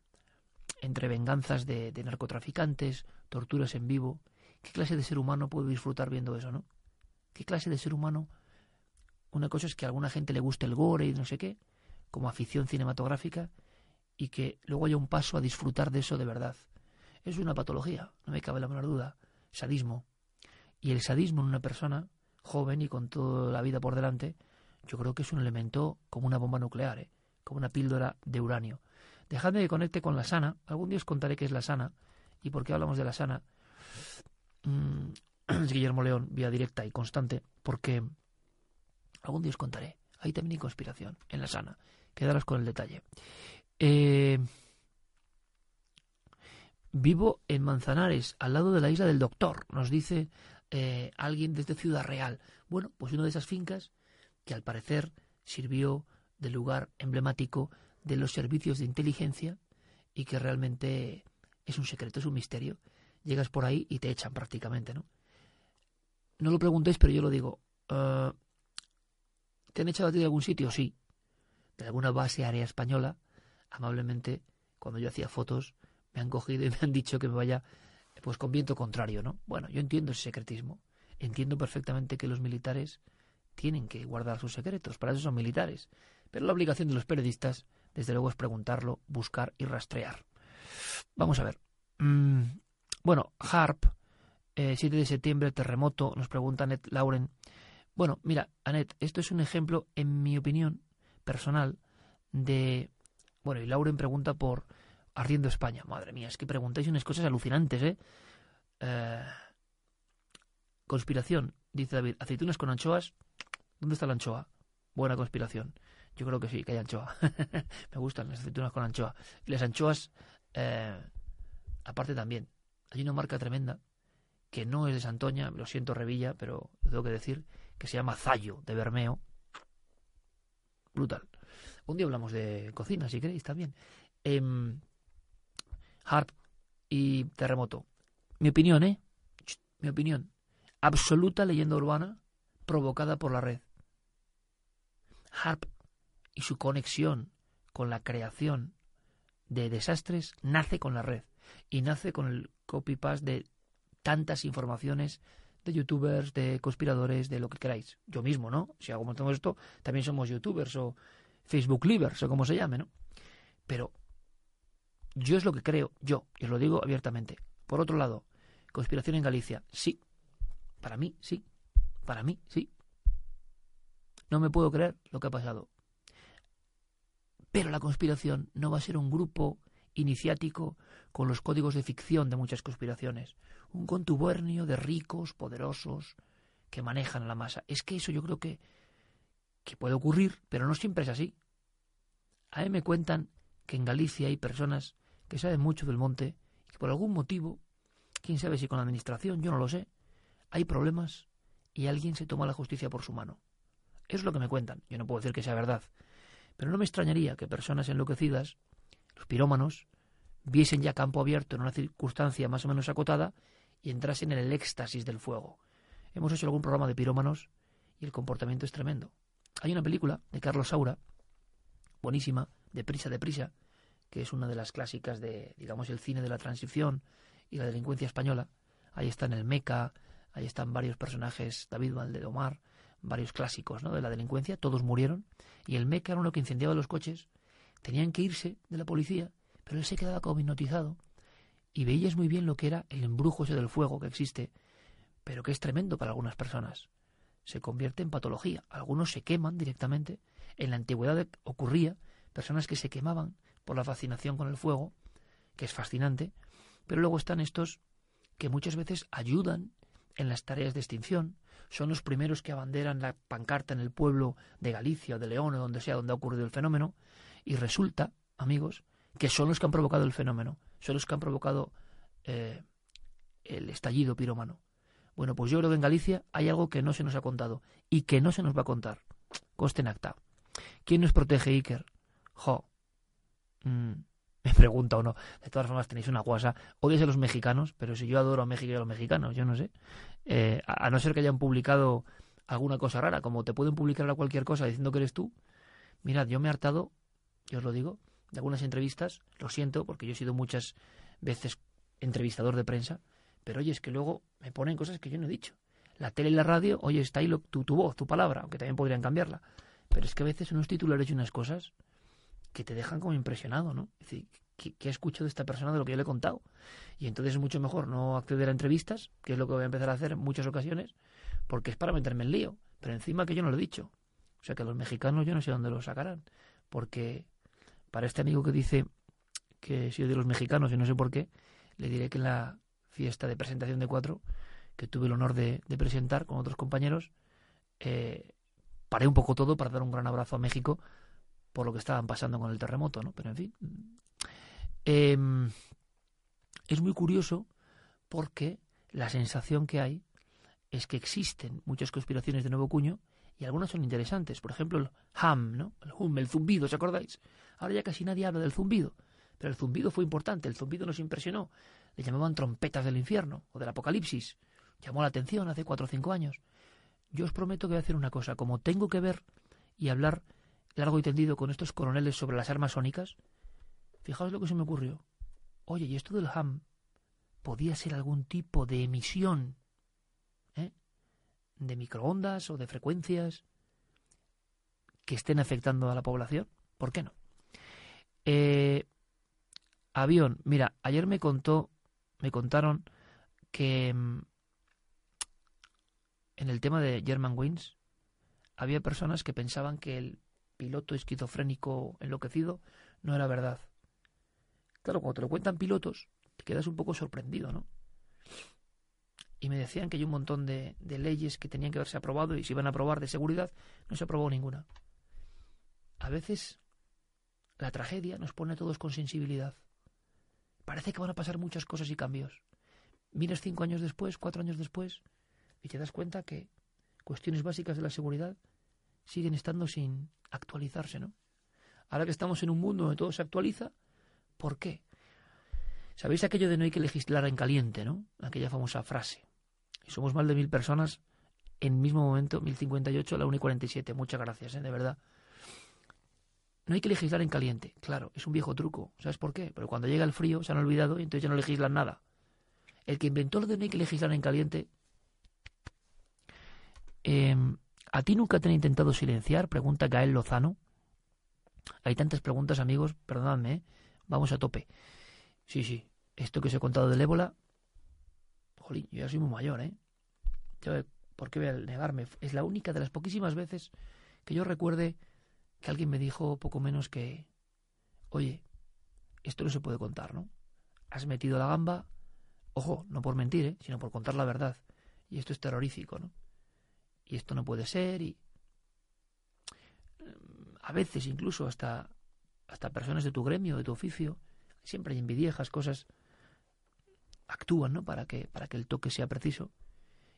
entre venganzas de, narcotraficantes, torturas en vivo. ¿Qué clase de ser humano puede disfrutar viendo eso, no? ¿Qué clase de ser humano una cosa es que a alguna gente le guste el gore y no sé qué, como afición cinematográfica, y que luego haya un paso a disfrutar de eso de verdad. Es una patología, no me cabe la menor duda. Sadismo. Y el sadismo en una persona joven y con toda la vida por delante, yo creo que es un elemento como una bomba nuclear, ¿eh? como una píldora de uranio. Dejadme que conecte con la sana. Algún día os contaré qué es la sana y por qué hablamos de la sana. Mm, es Guillermo León, vía directa y constante, porque algún día os contaré. Ahí también hay conspiración, en la sana. Quedaros con el detalle. Eh, vivo en Manzanares, al lado de la isla del Doctor, nos dice eh, alguien desde Ciudad Real. Bueno, pues una de esas fincas que al parecer sirvió de lugar emblemático de los servicios de inteligencia y que realmente es un secreto, es un misterio. Llegas por ahí y te echan prácticamente, ¿no? No lo preguntéis, pero yo lo digo. Eh, ¿Te han echado a ti de algún sitio? Sí. De alguna base área española, amablemente, cuando yo hacía fotos, me han cogido y me han dicho que me vaya pues con viento contrario, ¿no? Bueno, yo entiendo ese secretismo. Entiendo perfectamente que los militares tienen que guardar sus secretos, para eso son militares. Pero la obligación de los periodistas, desde luego, es preguntarlo, buscar y rastrear. Vamos a ver. Mm, bueno, Harp, 7 eh, de septiembre, terremoto, nos pregunta Annette Lauren. Bueno, mira, Annette, esto es un ejemplo, en mi opinión personal, de... Bueno, y Lauren pregunta por Ardiendo España. Madre mía, es que preguntáis unas cosas alucinantes, ¿eh? eh conspiración, dice David. Aceitunas con anchoas. ¿Dónde está la anchoa? Buena conspiración. Yo creo que sí, que hay anchoa. Me gustan las aceitunas con anchoa. Y las anchoas, eh, aparte también, hay una marca tremenda que no es de Santoña, lo siento Revilla, pero tengo que decir que se llama Zallo de Bermeo. Brutal. Un día hablamos de cocina, si queréis, también. Eh, Harp y Terremoto. Mi opinión, ¿eh? Mi opinión. Absoluta leyenda urbana provocada por la red. Harp y su conexión con la creación de desastres nace con la red y nace con el copy-paste de tantas informaciones de youtubers, de conspiradores, de lo que queráis. Yo mismo, ¿no? Si hago todo esto, también somos youtubers o Facebook livers o como se llame, ¿no? Pero yo es lo que creo, yo, y os lo digo abiertamente. Por otro lado, conspiración en Galicia, sí. Para mí, sí. Para mí, sí. No me puedo creer lo que ha pasado. Pero la conspiración no va a ser un grupo iniciático con los códigos de ficción de muchas conspiraciones. Un contubernio de ricos, poderosos, que manejan la masa. Es que eso yo creo que, que puede ocurrir, pero no siempre es así. A mí me cuentan que en Galicia hay personas que saben mucho del monte y que por algún motivo, quién sabe si con la administración, yo no lo sé, hay problemas y alguien se toma la justicia por su mano. Eso es lo que me cuentan. Yo no puedo decir que sea verdad. Pero no me extrañaría que personas enloquecidas, los pirómanos, viesen ya campo abierto en una circunstancia más o menos acotada y entrasen en el éxtasis del fuego. Hemos hecho algún programa de pirómanos y el comportamiento es tremendo. Hay una película de Carlos Saura, buenísima, de prisa, de prisa, que es una de las clásicas de, digamos, el cine de la transición y la delincuencia española. Ahí está en el Meca, ahí están varios personajes, David Valdedomar, varios clásicos ¿no? de la delincuencia, todos murieron, y el Meca era uno que incendiaba los coches, tenían que irse de la policía, pero él se quedaba como hipnotizado, y veías muy bien lo que era el embrujo ese del fuego que existe, pero que es tremendo para algunas personas. Se convierte en patología. Algunos se queman directamente. En la antigüedad ocurría personas que se quemaban por la fascinación con el fuego, que es fascinante, pero luego están estos que muchas veces ayudan en las tareas de extinción, son los primeros que abanderan la pancarta en el pueblo de Galicia o de León o donde sea donde ha ocurrido el fenómeno, y resulta, amigos, que son los que han provocado el fenómeno, son los que han provocado eh, el estallido pirómano. Bueno, pues yo creo que en Galicia hay algo que no se nos ha contado y que no se nos va a contar. Coste en acta. ¿Quién nos protege, Iker? Jo, Mm, me pregunta o no. De todas formas, tenéis una guasa. Odias a los mexicanos, pero si yo adoro a México y a los mexicanos, yo no sé. Eh, a, no ser que hayan publicado alguna cosa rara, como te pueden publicar a cualquier cosa diciendo que eres tú. Mirad, yo me he hartado, yo os lo digo, de algunas entrevistas. Lo siento, porque yo he sido muchas veces entrevistador de prensa. Pero oye, es que luego me ponen cosas que yo no he dicho. La tele y la radio, oye, está ahí tu, tu voz, tu palabra, aunque también podrían cambiarla. Pero es que a veces unos titulares y unas cosas que te dejan como impresionado, ¿no? Es decir, ¿qué, ¿qué, he escuchado esta persona de lo que yo le he contado? Y entonces es mucho mejor no acceder a entrevistas, que es lo que voy a empezar a hacer en muchas ocasiones, porque es para meterme en lío. Pero encima que yo no lo he dicho. O sea que los mexicanos yo no sé dónde lo sacarán. Porque para este amigo que dice que soy de los mexicanos y no sé por qué, le diré que en la fiesta de presentación de cuatro, que tuve el honor de, de presentar con otros compañeros, eh, paré un poco todo para dar un gran abrazo a México por lo que estaban pasando con el terremoto, ¿no? Pero en fin. Eh, es muy curioso porque la sensación que hay es que existen muchas conspiraciones de nuevo cuño y algunas son interesantes. Por ejemplo, el ham, ¿no? El hum, el zumbido, ¿os acordáis? Ahora ya casi nadie habla del zumbido, pero el zumbido fue importante, el zumbido nos impresionó. Le llamaban trompetas del infierno o del apocalipsis. Llamó la atención hace cuatro o cinco años. Yo os prometo que voy a hacer una cosa. Como tengo que ver y hablar largo y tendido con estos coroneles sobre las armas sónicas, fijaos lo que se me ocurrió. Oye, ¿y esto del ham podía ser algún tipo de emisión ¿eh? de microondas o de frecuencias que estén afectando a la población? ¿Por qué no? Eh, avión, mira, ayer me contó, me contaron que mm, en el tema de German Wings había personas que pensaban que el piloto esquizofrénico enloquecido no era verdad. Claro, cuando te lo cuentan pilotos, te quedas un poco sorprendido, ¿no? Y me decían que hay un montón de, leyes que tenían que haberse aprobado y se iban a aprobar de seguridad, no se aprobó ninguna. A veces la tragedia nos pone a todos con sensibilidad. Parece que van a pasar muchas cosas y cambios. Miras cinco años después, cuatro años después, y te das cuenta que cuestiones básicas de la seguridad siguen estando sin actualizarse, ¿no? Ahora que estamos en un mundo donde todo se actualiza, ¿por qué? ¿Sabéis aquello de no hay que legislar en caliente, ¿no? Aquella famosa frase. Y somos más de mil personas en mismo momento, 1058 a la 1 y 47. Muchas gracias, ¿eh? de verdad. No hay que legislar en caliente. Claro, es un viejo truco. ¿Sabes por qué? Pero cuando llega el frío se han olvidado y entonces ya no legislan nada. El que inventó lo de no hay que legislar en caliente. Eh, ¿A ti nunca te han intentado silenciar? Pregunta Gael Lozano. Hay tantas preguntas, amigos, perdonadme, ¿eh? Vamos a tope. Sí, sí, esto que os he contado del ébola, jolín, yo ya soy muy mayor, ¿eh? Yo, ¿Por qué voy a negarme? Es la única de las poquísimas veces que yo recuerde que alguien me dijo poco menos que, oye, esto no se puede contar, ¿no? Has metido la gamba, ojo, no por mentir, ¿eh? sino por contar la verdad. Y esto es terrorífico, ¿no? Y esto no puede ser y a veces incluso hasta hasta personas de tu gremio, de tu oficio, siempre hay envidiejas, cosas actúan, ¿no? Para que para que el toque sea preciso.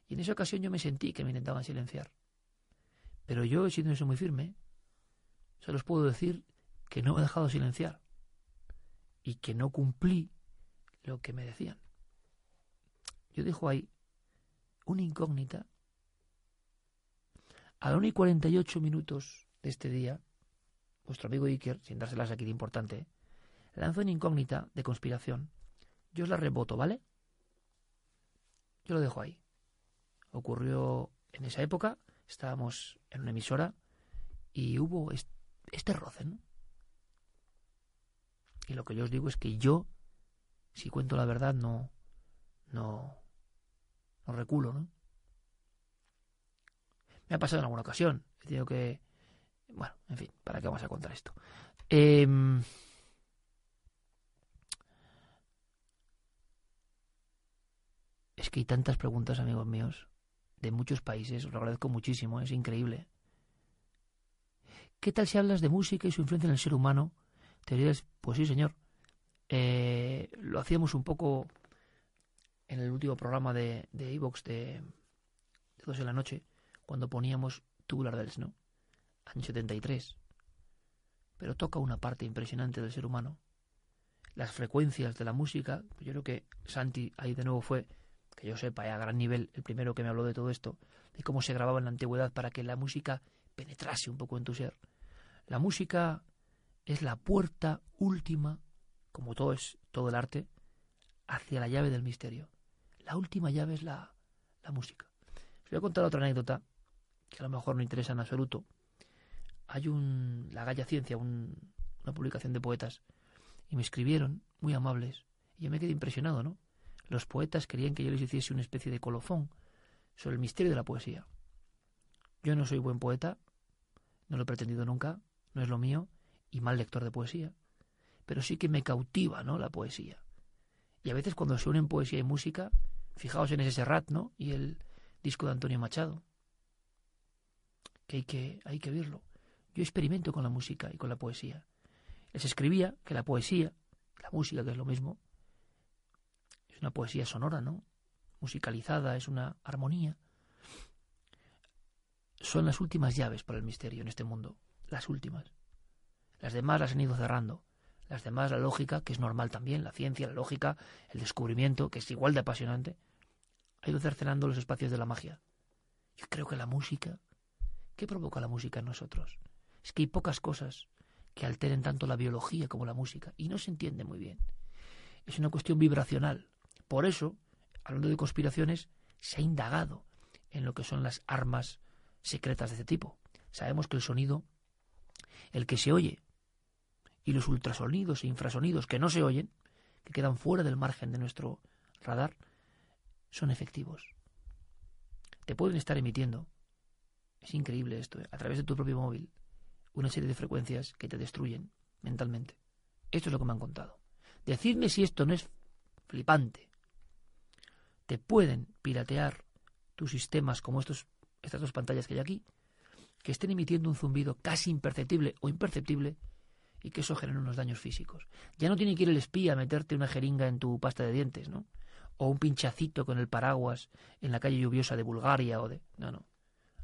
Y en esa ocasión yo me sentí que me intentaban silenciar. Pero yo, siendo eso muy firme, se los puedo decir que no me he dejado silenciar y que no cumplí lo que me decían. Yo dejo ahí una incógnita. A la 1 y 48 minutos de este día, vuestro amigo Iker, sin dárselas aquí de importante, lanzó una incógnita de conspiración. Yo os la reboto, ¿vale? Yo lo dejo ahí. Ocurrió en esa época, estábamos en una emisora y hubo este roce, ¿no? Y lo que yo os digo es que yo, si cuento la verdad, no, no, no reculo, ¿no? Me ha pasado en alguna ocasión. He tenido que... Bueno, en fin, ¿para qué vamos a contar esto? Eh... Es que hay tantas preguntas, amigos míos, de muchos países. Os lo agradezco muchísimo, es increíble. ¿Qué tal si hablas de música y su influencia en el ser humano? Te dirías, pues sí, señor. Eh, lo hacíamos un poco en el último programa de Evox de, dos de la noche, cuando poníamos Tubular del Snow, año 73. Pero toca una parte impresionante del ser humano. Las frecuencias de la música, yo creo que Santi ahí de nuevo fue, que yo sepa, a gran nivel, el primero que me habló de todo esto, de cómo se grababa en la antigüedad para que la música penetrase un poco en tu ser. La música es la puerta última, como todo es todo el arte, hacia la llave del misterio. La última llave es la, la música. Os voy a contar otra anécdota que a lo mejor no interesa en absoluto. Hay un la Galla Ciencia, un, una publicación de poetas, y me escribieron, muy amables, y yo me quedé impresionado, ¿no? Los poetas querían que yo les hiciese una especie de colofón sobre el misterio de la poesía. Yo no soy buen poeta, no lo he pretendido nunca, no es lo mío, y mal lector de poesía, pero sí que me cautiva, ¿no? La poesía. Y a veces cuando se unen poesía y música, fijaos en ese Serrat, ¿no? Y el disco de Antonio Machado, que hay que, hay que verlo. Yo experimento con la música y con la poesía. Les escribía que la poesía, la música, que es lo mismo, es una poesía sonora, ¿no? Musicalizada, es una armonía. Son las últimas llaves para el misterio en este mundo. Las últimas. Las demás las han ido cerrando. Las demás, la lógica, que es normal también, la ciencia, la lógica, el descubrimiento, que es igual de apasionante, ha ido cercenando los espacios de la magia. Yo creo que la música, ¿qué provoca la música en nosotros? Es que hay pocas cosas que alteren tanto la biología como la música, y no se entiende muy bien. Es una cuestión vibracional. Por eso, hablando de conspiraciones, se ha indagado en lo que son las armas secretas de este tipo. Sabemos que el sonido, el que se oye, y los ultrasonidos e infrasonidos que no se oyen, que quedan fuera del margen de nuestro radar, son efectivos. Te pueden estar emitiendo, es increíble esto, ¿eh? a través de tu propio móvil, una serie de frecuencias que te destruyen mentalmente. Esto es lo que me han contado. Decidme si esto no es flipante. Te pueden piratear tus sistemas como estos, estas dos pantallas que hay aquí, que estén emitiendo un zumbido casi imperceptible o imperceptible y que eso genere unos daños físicos. Ya no tiene que ir el espía a meterte una jeringa en tu pasta de dientes, ¿no? O un pinchacito con el paraguas en la calle lluviosa de Bulgaria o de... No, no.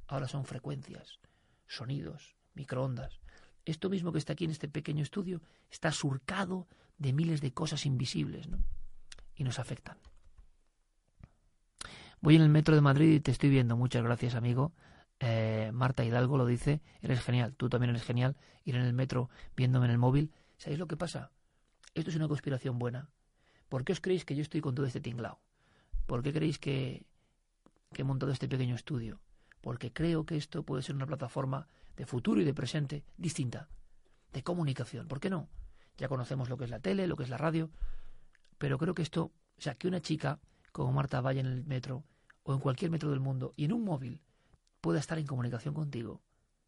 Ahora son frecuencias, sonidos, microondas. Esto mismo que está aquí en este pequeño estudio está surcado de miles de cosas invisibles. Y nos afectan. Voy en el metro de Madrid y te estoy viendo. Muchas gracias, amigo. Eh, Marta Hidalgo lo dice, eres genial, tú también eres genial, ir en el metro viéndome en el móvil. ¿Sabéis lo que pasa? Esto es una conspiración buena. ¿Por qué os creéis que yo estoy con todo este tinglao? ¿Por qué creéis que, que he montado este pequeño estudio? Porque creo que esto puede ser una plataforma de futuro y de presente distinta, de comunicación. ¿Por qué no? Ya conocemos lo que es la tele, lo que es la radio, pero creo que esto, o sea, que una chica como Marta vaya en el metro o en cualquier metro del mundo y en un móvil pueda estar en comunicación contigo.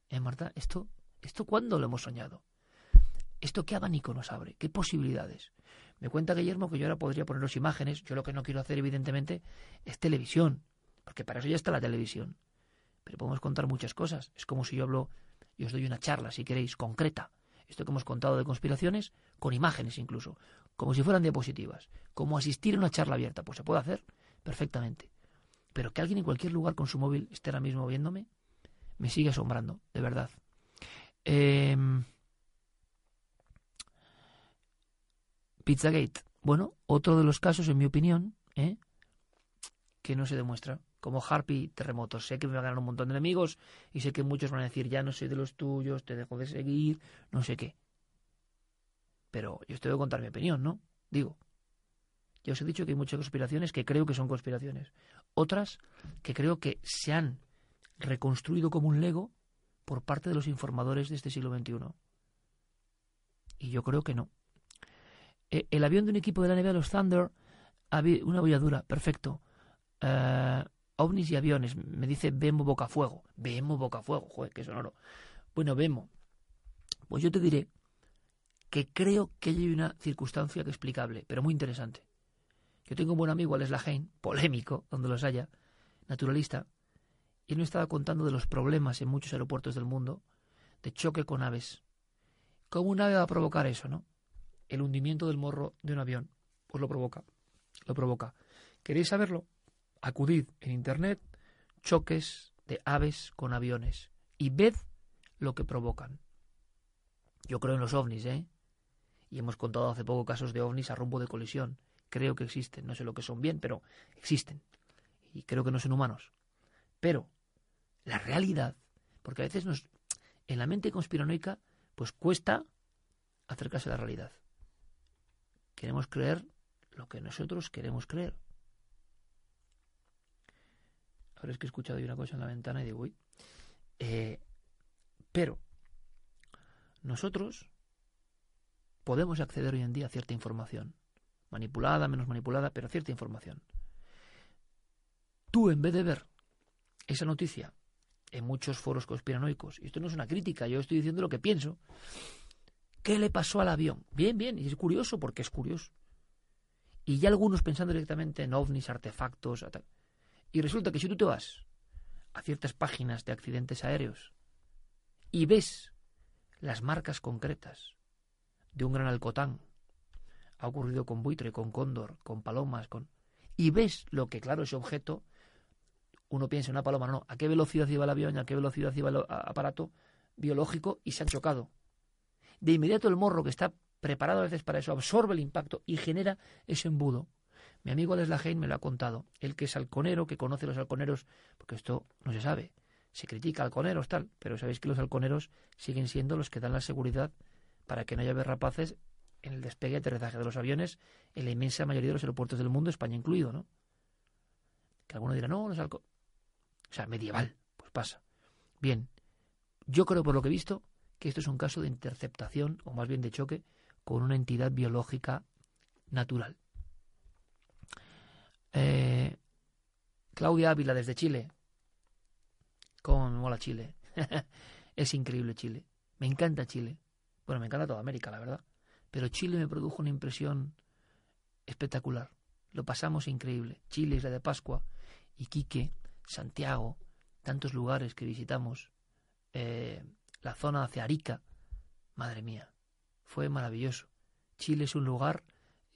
¿Eh, Marta? ¿Esto, esto cuándo lo hemos soñado? ¿Esto qué abanico nos abre? ¿Qué posibilidades? Me cuenta Guillermo que yo ahora podría poneros imágenes. Yo lo que no quiero hacer, evidentemente, es televisión, porque para eso ya está la televisión. Pero podemos contar muchas cosas. Es como si yo hablo y os doy una charla, si queréis, concreta. Esto que hemos contado de conspiraciones, con imágenes incluso, como si fueran diapositivas. Como asistir a una charla abierta. Pues se puede hacer perfectamente. Pero que alguien en cualquier lugar con su móvil esté ahora mismo viéndome, me sigue asombrando, de verdad. Em, Pizzagate. Bueno, otro de los casos, en mi opinión, ¿eh? que no se demuestra. Como Harpy Terremotos. Sé que me va a ganar un montón de enemigos y sé que muchos van a decir, ya no soy de los tuyos, te dejo de seguir, no sé qué. Pero yo tengo que contar mi opinión, ¿no? Digo, ya os he dicho que hay muchas conspiraciones que creo que son conspiraciones. Otras que creo que se han reconstruido como un lego por parte de los informadores de este siglo XXI. Y yo creo que no. Eh, el avión de un equipo de la NBA, los Thunder, una bolladura, perfecto. Uh, ovnis y aviones, me dice Bemo Bocafuego. Bemo Bocafuego, joder, qué sonoro. Bueno, Bemo, pues yo te diré que creo que hay una circunstancia que explicable, pero muy interesante. Yo tengo un buen amigo, Alex Lahain, polémico, donde los haya, naturalista, y él me estaba contando de los problemas en muchos aeropuertos del mundo de choque con aves. ¿Cómo un ave va a provocar eso, no? El hundimiento del morro de un avión. Pues lo provoca. Lo provoca. ¿Queréis saberlo? Acudid en internet choques de aves con aviones y ved lo que provocan. Yo creo en los ovnis, ¿eh? Y hemos contado hace poco casos de ovnis a rumbo de colisión creo que existen. No sé lo que son bien, pero existen. Y creo que no son humanos. Pero la realidad, porque a veces nos, en la mente conspiranoica, pues cuesta acercarse a la realidad. Queremos creer lo que nosotros queremos creer. Ahora es que he escuchado una cosa en la ventana y digo, uy. Eh, pero nosotros podemos acceder hoy en día a cierta información. Manipulada, menos manipulada, pero cierta información. Tú, en vez de ver esa noticia en muchos foros conspiranoicos, y esto no es una crítica, yo estoy diciendo lo que pienso, ¿qué le pasó al avión? Bien, bien, y es curioso porque es curioso. Y ya algunos pensando directamente en ovnis, artefactos, y resulta que si tú te vas a ciertas páginas de accidentes aéreos y ves las marcas concretas de un gran alcotán, ha ocurrido con buitre, con cóndor, con palomas, con y ves lo que claro ese objeto uno piensa en una paloma, no, a qué velocidad iba el avión, a qué velocidad iba el aparato biológico y se han chocado. De inmediato el morro que está preparado a veces para eso absorbe el impacto y genera ese embudo. Mi amigo Les Lajane me lo ha contado, el que es halconero, que conoce los halconeros, porque esto no se sabe, se critica halconeros tal, pero sabéis que los halconeros siguen siendo los que dan la seguridad para que no haya rapaces en el despegue y aterrizaje de los aviones en la inmensa mayoría de los aeropuertos del mundo, España incluido, ¿no? Que alguno dirá, no, los halconeros o sea, medieval, pues pasa. Bien, yo creo por lo que he visto que esto es un caso de interceptación, o más bien de choque, con una entidad biológica natural. Eh, Claudia Ávila desde Chile. Con mola Chile. es increíble Chile. Me encanta Chile. Bueno, me encanta toda América, la verdad. Pero Chile me produjo una impresión espectacular. Lo pasamos increíble. Chile, Isla de Pascua, Iquique, Santiago, tantos lugares que visitamos, eh, la zona hacia Arica, madre mía, fue maravilloso. Chile es un lugar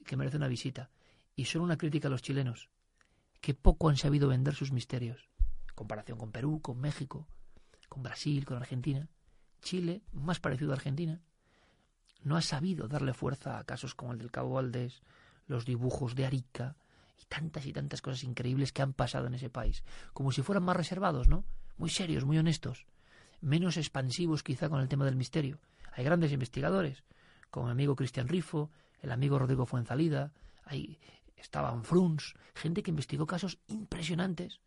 que merece una visita. Y solo una crítica a los chilenos, que poco han sabido vender sus misterios. En comparación con Perú, con México, con Brasil, con Argentina. Chile, más parecido a Argentina, no ha sabido darle fuerza a casos como el del Cabo Valdés, los dibujos de Arica, y tantas y tantas cosas increíbles que han pasado en ese país, como si fueran más reservados, ¿no? Muy serios, muy honestos, menos expansivos quizá con el tema del misterio. Hay grandes investigadores, como mi amigo Cristian Rifo, el amigo Rodrigo Fuenzalida, ahí estaban Fruns, gente que investigó casos impresionantes.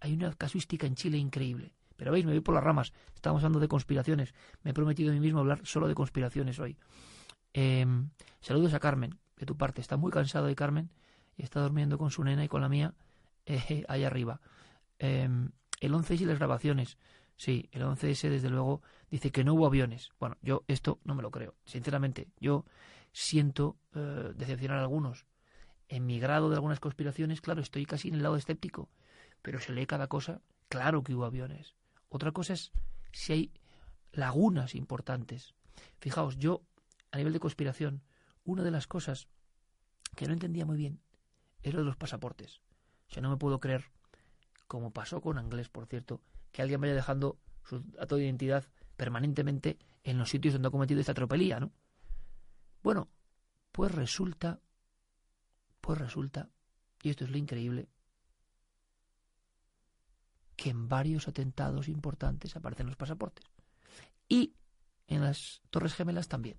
Hay una casuística en Chile increíble. Pero veis, me voy por las ramas. Estamos hablando de conspiraciones. Me he prometido a mí mismo hablar solo de conspiraciones hoy. Em, saludos a Carmen, de tu parte. Está muy cansado de Carmen y está durmiendo con su nena y con la mía eh, ahí arriba. Em, el 11S y las grabaciones. Sí, el 11S desde luego dice que no hubo aviones. Bueno, yo esto no me lo creo. Sinceramente, yo siento eh, decepcionar a algunos. En mi grado de algunas conspiraciones, claro, estoy casi en el lado escéptico. Pero se lee cada cosa. Claro que hubo aviones. Otra cosa es si hay lagunas importantes. Fijaos, yo, a nivel de conspiración, una de las cosas que no entendía muy bien es lo de los pasaportes. O sea, no me puedo creer, como pasó con Anglés, por cierto, que alguien vaya dejando su dato de identidad permanentemente en los sitios donde ha cometido esta tropelía, ¿no? Bueno, pues resulta, pues resulta, y esto es lo increíble, que en varios atentados importantes aparecen los pasaportes. Y en las Torres Gemelas también.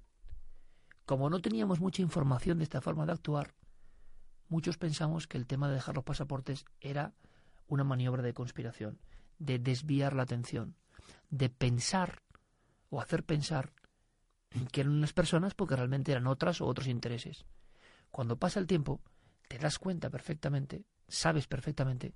Como no teníamos mucha información de esta forma de actuar, muchos pensamos que el tema de dejar los pasaportes era una maniobra de conspiración, de desviar la atención, de pensar o hacer pensar que eran unas personas porque realmente eran otras o otros intereses. Cuando pasa el tiempo, te das cuenta perfectamente, sabes perfectamente,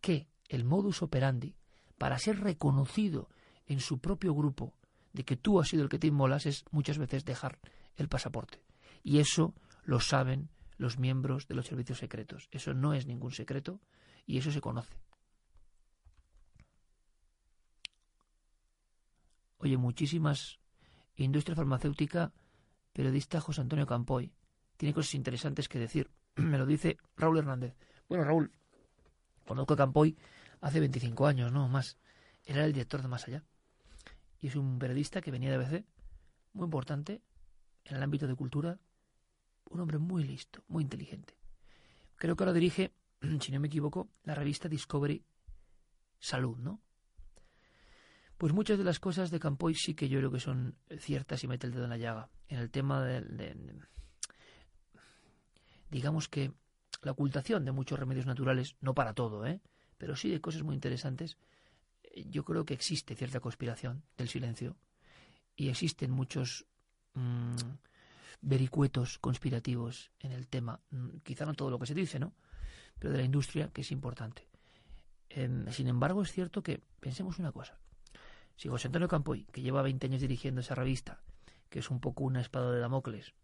que el modus operandi, para ser reconocido en su propio grupo de que tú has sido el que te inmolas, es muchas veces dejar el pasaporte. Y eso lo saben los miembros de los servicios secretos. Eso no es ningún secreto y eso se conoce. Oye, muchísimas. Industria farmacéutica, periodista José Antonio Campoy. Tiene cosas interesantes que decir. Me lo dice Raúl Hernández. Bueno, Raúl, conozco a Campoy hace 25 años, no más. Era el director de Más Allá. Y es un periodista que venía de ABC, muy importante en el ámbito de cultura, un hombre muy listo, muy inteligente. Creo que ahora dirige, si no me equivoco, la revista Discovery Salud, ¿no? Pues muchas de las cosas de Campoy sí que yo creo que son ciertas y mete el dedo en la llaga. En el tema de, digamos que la ocultación de muchos remedios naturales, no para todo, ¿eh? pero sí de cosas muy interesantes, yo creo que existe cierta conspiración del silencio y existen muchos mm, vericuetos conspirativos en el tema. Mm, quizá no todo lo que se dice, ¿no? Pero de la industria, que es importante. Em, sin embargo, es cierto que pensemos una cosa. Si José Antonio Campoy, que lleva 20 años dirigiendo esa revista, que es un poco una espada de Damocles,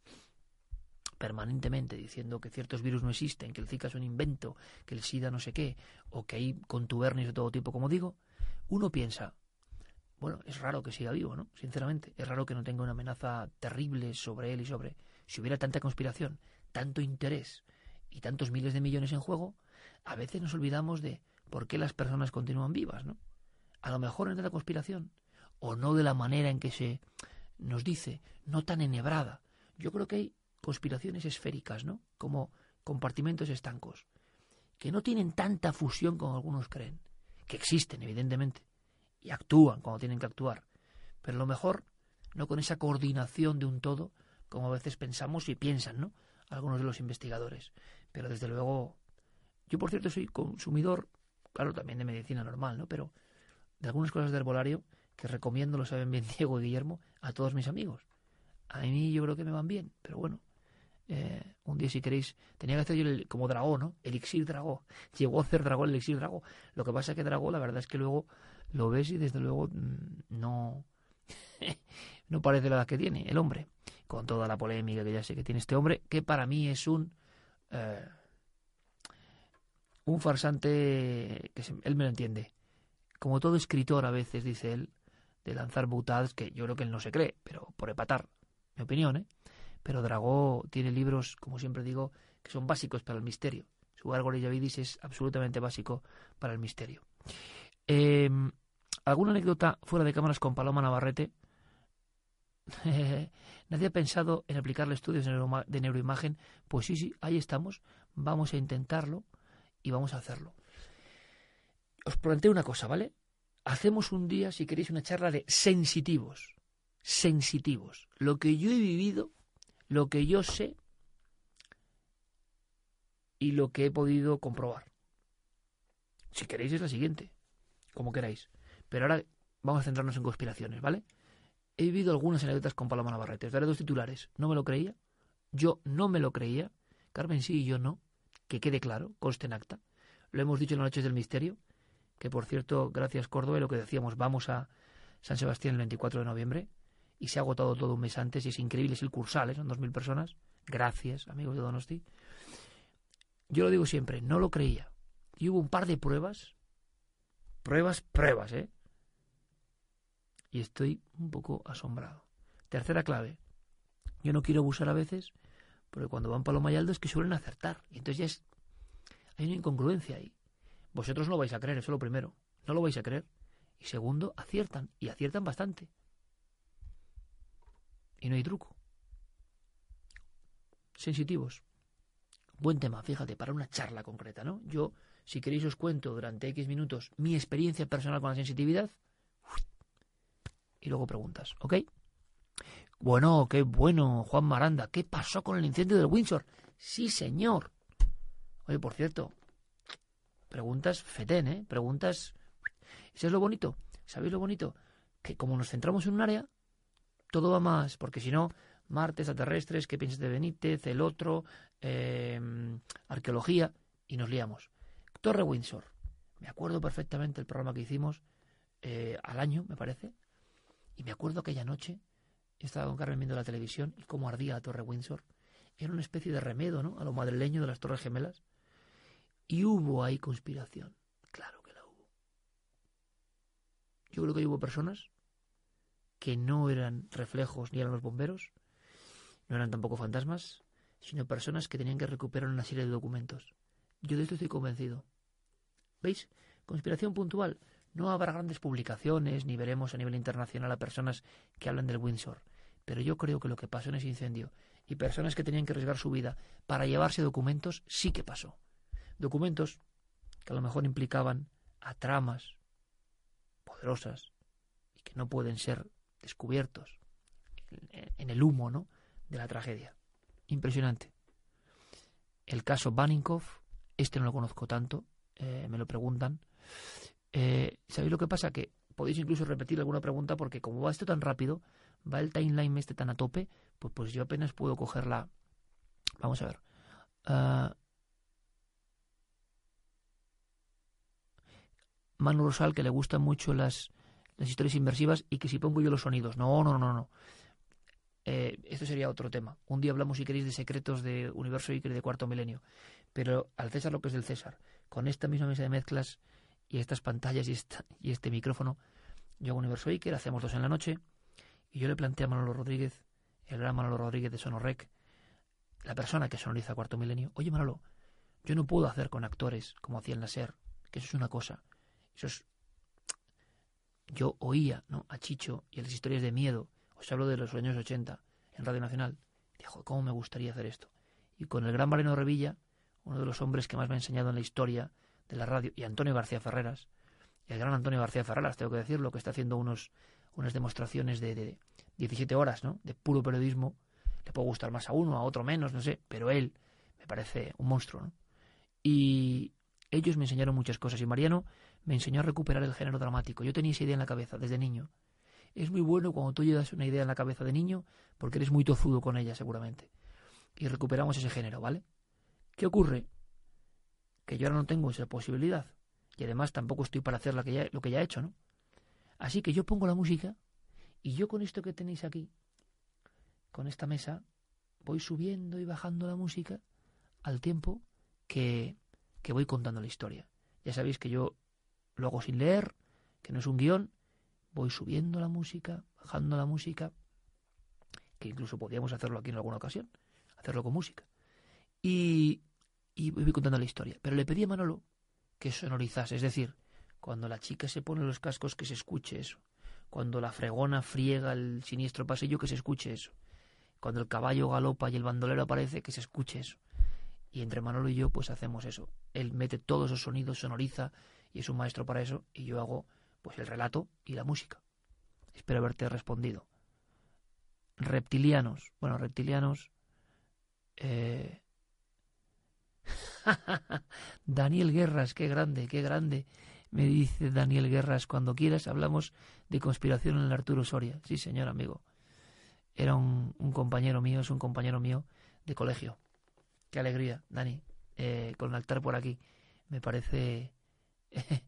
permanentemente diciendo que ciertos virus no existen, que el Zika es un invento, que el SIDA no sé qué, o que hay contubernios de todo tipo, como digo, uno piensa, bueno, es raro que siga vivo, ¿no? Sinceramente, es raro que no tenga una amenaza terrible sobre él y sobre... Si hubiera tanta conspiración, tanto interés y tantos miles de millones en juego, a veces nos olvidamos de por qué las personas continúan vivas, ¿no? A lo mejor en la conspiración, o no de la manera en que se nos dice, no tan enhebrada. Yo creo que hay conspiraciones esféricas, ¿no? Como compartimentos estancos, que no tienen tanta fusión como algunos creen, que existen, evidentemente, y actúan cuando tienen que actuar, pero a lo mejor no con esa coordinación de un todo, como a veces pensamos y piensan, ¿no? Algunos de los investigadores. Pero desde luego, yo por cierto soy consumidor, claro, también de medicina normal, ¿no? Pero de algunas cosas de herbolario que recomiendo, lo saben bien Diego y Guillermo, a todos mis amigos. A mí yo creo que me van bien, pero bueno, eh, un día si queréis, tenía que hacer yo el, como dragón, ¿no? Elixir dragón. Llegó a hacer dragón, elixir dragón. Lo que pasa es que dragón, la verdad es que luego lo ves y desde luego mm, no, no parece la edad que tiene el hombre. Con toda la polémica que ya sé que tiene este hombre, que para mí es un... Eh, un farsante que él me lo entiende. Como todo escritor a veces, dice él, de lanzar butadas que yo creo que él no se cree, pero por epatar, mi opinión, ¿eh? Pero Dragó tiene libros, como siempre digo, que son básicos para el misterio. Su Árgore Yavidis es absolutamente básico para el misterio. Em, ¿Alguna anécdota fuera de cámaras con Paloma Navarrete? Nadie ha pensado en aplicarle estudios de neuroimagen. Pues sí, sí, ahí estamos. Vamos a intentarlo y vamos a hacerlo. Os planteo una cosa, ¿vale? Hacemos un día, si queréis, una charla de sensitivos. Sensitivos. Lo que yo he vivido lo que yo sé y lo que he podido comprobar. Si queréis es la siguiente, como queráis. Pero ahora vamos a centrarnos en conspiraciones, ¿vale? He vivido algunas anécdotas con Paloma Navarrete. Os daré dos titulares. No me lo creía. Yo no me lo creía. Carmen sí y yo no. Que quede claro, conste en acta. Lo hemos dicho en las noches del misterio. Que por cierto, gracias Córdoba, lo que decíamos, vamos a San Sebastián el 24 de noviembre y se ha agotado todo un mes antes y es increíble, es el cursal, ¿eh? son dos mil personas. Gracias, amigos de Donosti. Yo lo digo siempre, no lo creía. Y hubo un par de pruebas, pruebas, pruebas, ¿eh? Y estoy un poco asombrado. Tercera clave. Yo no quiero abusar a veces, porque cuando van Paloma y Aldo es que suelen acertar. Y entonces ya es... Hay una incongruencia ahí. Vosotros no lo vais a creer, eso es lo primero. No lo vais a creer. Y segundo, aciertan. Y aciertan bastante. Y no hay truco. Sensitivos. Buen tema, fíjate, para una charla concreta, ¿no? Yo, si queréis, os cuento durante X minutos mi experiencia personal con la sensitividad. Y luego preguntas, ¿ok? Bueno, qué bueno, Juan Maranda. ¿Qué pasó con el incendio del Windsor? Sí, señor. Oye, por cierto, preguntas fetén, ¿eh? Preguntas... Eso es lo bonito. ¿Sabéis lo bonito? Que como nos centramos en un área, todo va más, porque si no, Marte, extraterrestres, ¿qué piensas de Benítez? El otro, eh, arqueología, y nos liamos. Torre Windsor. Me acuerdo perfectamente el programa que hicimos eh, al año, me parece, y me acuerdo aquella noche, estaba con Carmen viendo la televisión y cómo ardía la Torre Windsor. Era una especie de remedo, ¿no? A lo madrileño de las Torres Gemelas. Y hubo ahí conspiración. Claro que la hubo. Yo creo que hubo personas que no eran reflejos ni eran los bomberos, no eran tampoco fantasmas, sino personas que tenían que recuperar una serie de documentos. Yo de esto estoy convencido. ¿Veis? Conspiración puntual. No habrá grandes publicaciones, ni veremos a nivel internacional a personas que hablan del Windsor. Pero yo creo que lo que pasó en ese incendio y personas que tenían que arriesgar su vida para llevarse documentos, sí que pasó. Documentos que a lo mejor implicaban a tramas poderosas y que no pueden ser descubiertos en el humo ¿no? de la tragedia. Impresionante. El caso Baninkoff, este no lo conozco tanto, eh, me lo preguntan. Eh, ¿Sabéis lo que pasa? Que podéis incluso repetir alguna pregunta porque como va esto tan rápido, va el timeline este tan a tope, pues, pues yo apenas puedo cogerla. Vamos a ver. Uh, Manu Rosal, que le gustan mucho las, las historias inmersivas y que si pongo yo los sonidos. No, no, no, no. Eh, esto sería otro tema. Un día hablamos, si queréis, de secretos de Universo Iker de Cuarto Milenio. Pero al César lo que es del César. Con esta misma mesa de mezclas y estas pantallas y, esta, y este micrófono, yo hago Universo Iker, hacemos dos en la noche, y yo le planteé a Manolo Rodríguez, el gran Manolo Rodríguez de Sonorec, la persona que sonoriza Cuarto Milenio, oye Manolo, yo no puedo hacer con actores como hacía en la SER, que eso es una cosa. Yo oía ¿no? a Chicho y a las historias de miedo, os hablo de los años 80, en Radio Nacional. Dijo, ¿cómo me gustaría hacer esto? Y con el gran Mariano Revilla, uno de los hombres que más me ha enseñado en la historia de la radio, y Antonio García Ferreras, y el gran Antonio García Ferreras, tengo que decirlo, que está haciendo unos, unas demostraciones de, de 17 horas, ¿no? De puro periodismo. Le puede gustar más a uno, a otro menos, no sé, pero él me parece un monstruo, ¿no? Y ellos me enseñaron muchas cosas. Y Mariano me enseñó a recuperar el género dramático. Yo tenía esa idea en la cabeza desde niño. Es muy bueno cuando tú llevas una idea en la cabeza de niño porque eres muy tozudo con ella seguramente. Y recuperamos ese género, ¿vale? ¿Qué ocurre? Que yo ahora no tengo esa posibilidad. Y además tampoco estoy para hacer lo que ya, lo que ya he hecho, ¿no? Así que yo pongo la música y yo con esto que tenéis aquí, con esta mesa, voy subiendo y bajando la música al tiempo que, que voy contando la historia. Ya sabéis que yo lo hago sin leer, que no es un guion, voy subiendo la música, bajando la música, que incluso podríamos hacerlo aquí en alguna ocasión, hacerlo con música. Y, y voy contando la historia. Pero le pedí a Manolo que sonorizase, es decir, cuando la chica se pone los cascos que se escuche eso, cuando la fregona friega el siniestro pasillo que se escuche eso, cuando el caballo galopa y el bandolero aparece que se escuche eso. Y entre Manolo y yo pues hacemos eso. Él mete todos esos sonidos, sonoriza y es un maestro para eso y yo hago pues el relato y la música. Espero haberte respondido. Reptilianos. Bueno, reptilianos. Eh... Daniel Guerras, qué grande, qué grande. Me dice Daniel Guerras, cuando quieras hablamos de conspiración en el Arturo Soria. Sí, señor amigo. Era un, compañero mío, es un compañero mío de colegio. Qué alegría, Dani, eh, con el altar por aquí. Me parece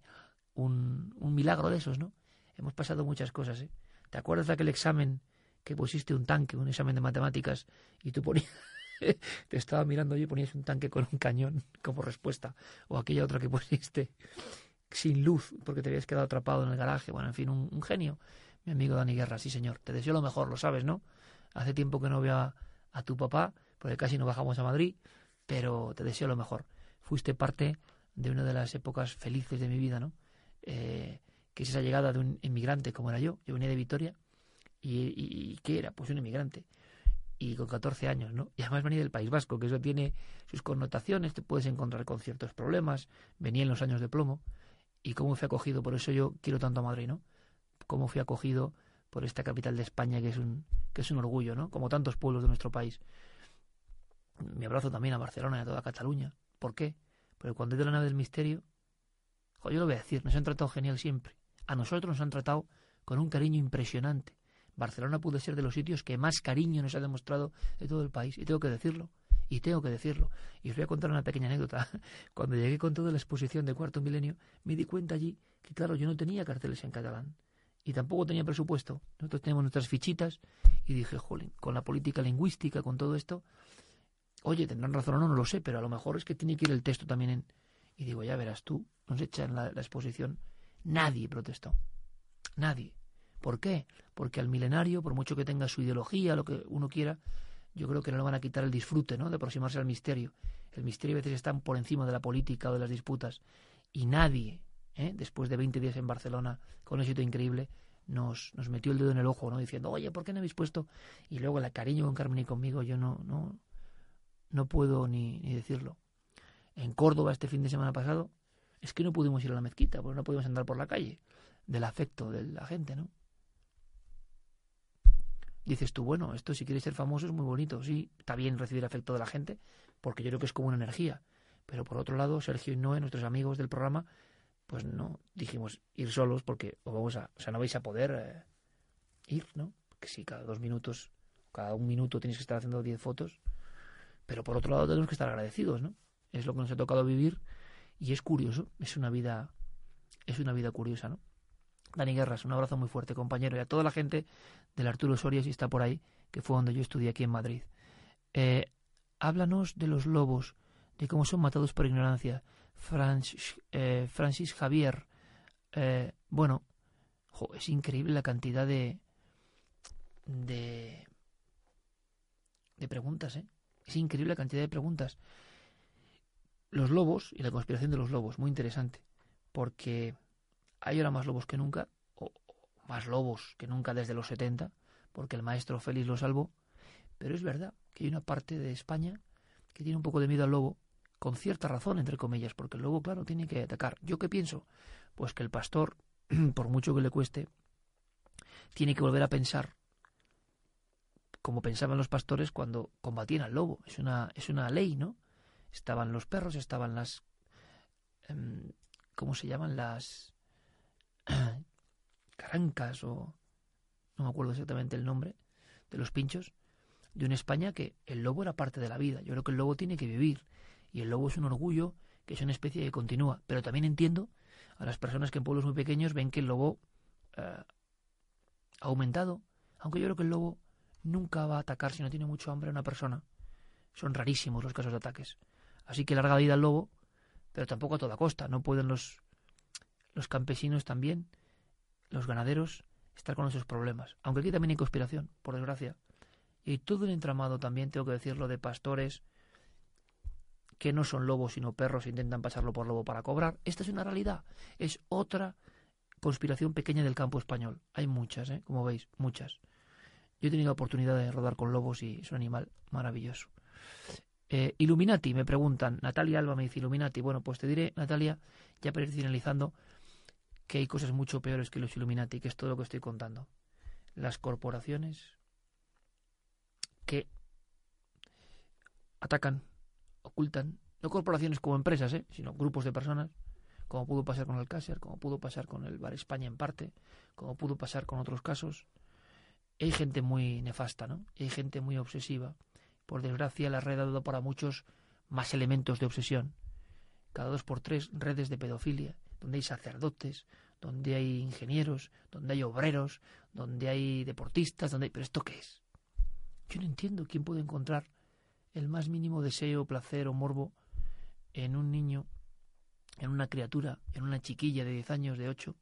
un, milagro de esos, ¿no? Hemos pasado muchas cosas, ¿eh? ¿Te acuerdas de aquel examen que pusiste un tanque, un examen de matemáticas, y tú ponías... te estaba mirando yo y ponías un tanque con un cañón como respuesta, o aquella otra que pusiste sin luz porque te habías quedado atrapado en el garaje, bueno, en fin, un, genio. Mi amigo Dani Guerra, sí señor, te deseo lo mejor, lo sabes, ¿no? Hace tiempo que no veo a tu papá, porque casi no bajamos a Madrid, pero te deseo lo mejor. Fuiste parte de una de las épocas felices de mi vida, ¿no? Eh, que es esa llegada de un inmigrante como era yo. Yo venía de Vitoria y, y, ¿qué era? Pues un inmigrante. Y con 14 años, ¿no? Y además venía del País Vasco, que eso tiene sus connotaciones, te puedes encontrar con ciertos problemas. Venía en los años de plomo. Y cómo fui acogido, por eso yo quiero tanto a Madrid, ¿no? Cómo fui acogido por esta capital de España, que es un, que es un orgullo, ¿no? Como tantos pueblos de nuestro país. Mi abrazo también a Barcelona y a toda Cataluña. ¿Por qué? Porque cuando he de la nave del misterio, yo lo voy a decir, nos han tratado genial siempre. A nosotros nos han tratado con un cariño impresionante. Barcelona puede ser de los sitios que más cariño nos ha demostrado de todo el país. Y tengo que decirlo. Y tengo que decirlo. Y os voy a contar una pequeña anécdota. Cuando llegué con toda la exposición de Cuarto Milenio, me di cuenta allí que, claro, yo no tenía carteles en catalán. Y tampoco tenía presupuesto. Nosotros tenemos nuestras fichitas. Y dije, jolín, con la política lingüística, con todo esto, Oye, tendrán razón o no, no lo sé, pero a lo mejor es que tiene que ir el texto también en... Y digo, ya verás tú, nos echan la, la exposición. Nadie protestó. Nadie. ¿Por qué? Porque al milenario, por mucho que tenga su ideología, lo que uno quiera, yo creo que no le van a quitar el disfrute, ¿no? De aproximarse al misterio. El misterio a veces está por encima de la política o de las disputas. Y nadie, ¿eh? después de 20 días en Barcelona, con éxito increíble, nos, nos metió el dedo en el ojo, ¿no? Diciendo, oye, ¿por qué no habéis puesto? Y luego el cariño con Carmen y conmigo, yo no, no, no puedo ni, ni decirlo. En Córdoba este fin de semana pasado es que no pudimos ir a la mezquita, porque no pudimos andar por la calle, del afecto de la gente, ¿no? Dices tú, bueno, esto si quieres ser famoso es muy bonito, sí, está bien recibir afecto de la gente, porque yo creo que es como una energía. Pero por otro lado, Sergio y Noé, nuestros amigos del programa, pues no dijimos ir solos porque o vamos a, o sea, no vais a poder eh, ir, ¿no? porque si cada dos minutos, cada un minuto tienes que estar haciendo diez fotos, pero por otro lado tenemos que estar agradecidos, ¿no? Es lo que nos ha tocado vivir y es curioso, es una vida, es una vida curiosa, ¿no? Dani Guerras, un abrazo muy fuerte, compañero, y a toda la gente del Arturo Soria, si está por ahí, que fue donde yo estudié aquí en Madrid. Eh, háblanos de los lobos, de cómo son matados por ignorancia. Eh, Francis Javier, eh, bueno, es increíble la cantidad de, de, de preguntas, ¿eh? Es increíble la cantidad de preguntas. Los lobos y la conspiración de los lobos, muy interesante, porque hay ahora más lobos que nunca, o más lobos que nunca desde los 70, porque el maestro Félix lo salvó, pero es verdad que hay una parte de España que tiene un poco de miedo al lobo, con cierta razón, entre comillas, porque el lobo, claro, tiene que atacar. ¿Yo qué pienso? Pues que el pastor, por mucho que le cueste, tiene que volver a pensar como pensaban los pastores cuando combatían al lobo. Es una, es una ley, ¿no? Estaban los perros, estaban las... Em, ¿Cómo se llaman? Las... carancas o... No me acuerdo exactamente el nombre de los pinchos. De una España que el lobo era parte de la vida. Yo creo que el lobo tiene que vivir. Y el lobo es un orgullo, que es una especie que continúa. Pero también entiendo a las personas que en pueblos muy pequeños ven que el lobo eh, ha aumentado. Aunque yo creo que el lobo nunca va a atacar si no tiene mucho hambre a una persona. Son rarísimos los casos de ataques. Así que larga vida al lobo, pero tampoco a toda costa. No pueden los, los campesinos también, los ganaderos, estar con esos problemas. Aunque aquí también hay conspiración, por desgracia. Y todo el entramado también, tengo que decirlo, de pastores que no son lobos sino perros e intentan pasarlo por lobo para cobrar. Esta es una realidad. Es otra conspiración pequeña del campo español. Hay muchas, ¿eh? como veis, muchas. Yo he tenido la oportunidad de rodar con lobos y es un animal maravilloso. Eh, Illuminati, me preguntan. Natalia Alba me dice Illuminati. Bueno, pues te diré, Natalia, ya para ir finalizando, que hay cosas mucho peores que los Illuminati, que es todo lo que estoy contando. Las corporaciones que atacan, ocultan, no corporaciones como empresas, ¿eh? sino grupos de personas, como pudo pasar con el Caser, como pudo pasar con el Bar España en parte, como pudo pasar con otros casos, hay gente muy nefasta, ¿no? Hay gente muy obsesiva. Por desgracia, la red ha dado para muchos más elementos de obsesión. Cada dos por tres, redes de pedofilia, donde hay sacerdotes, donde hay ingenieros, donde hay obreros, donde hay deportistas, donde hay... ¿Pero esto qué es? Yo no entiendo quién puede encontrar el más mínimo deseo, placer o morbo en un niño, en una criatura, en una chiquilla de 10 años, de 8,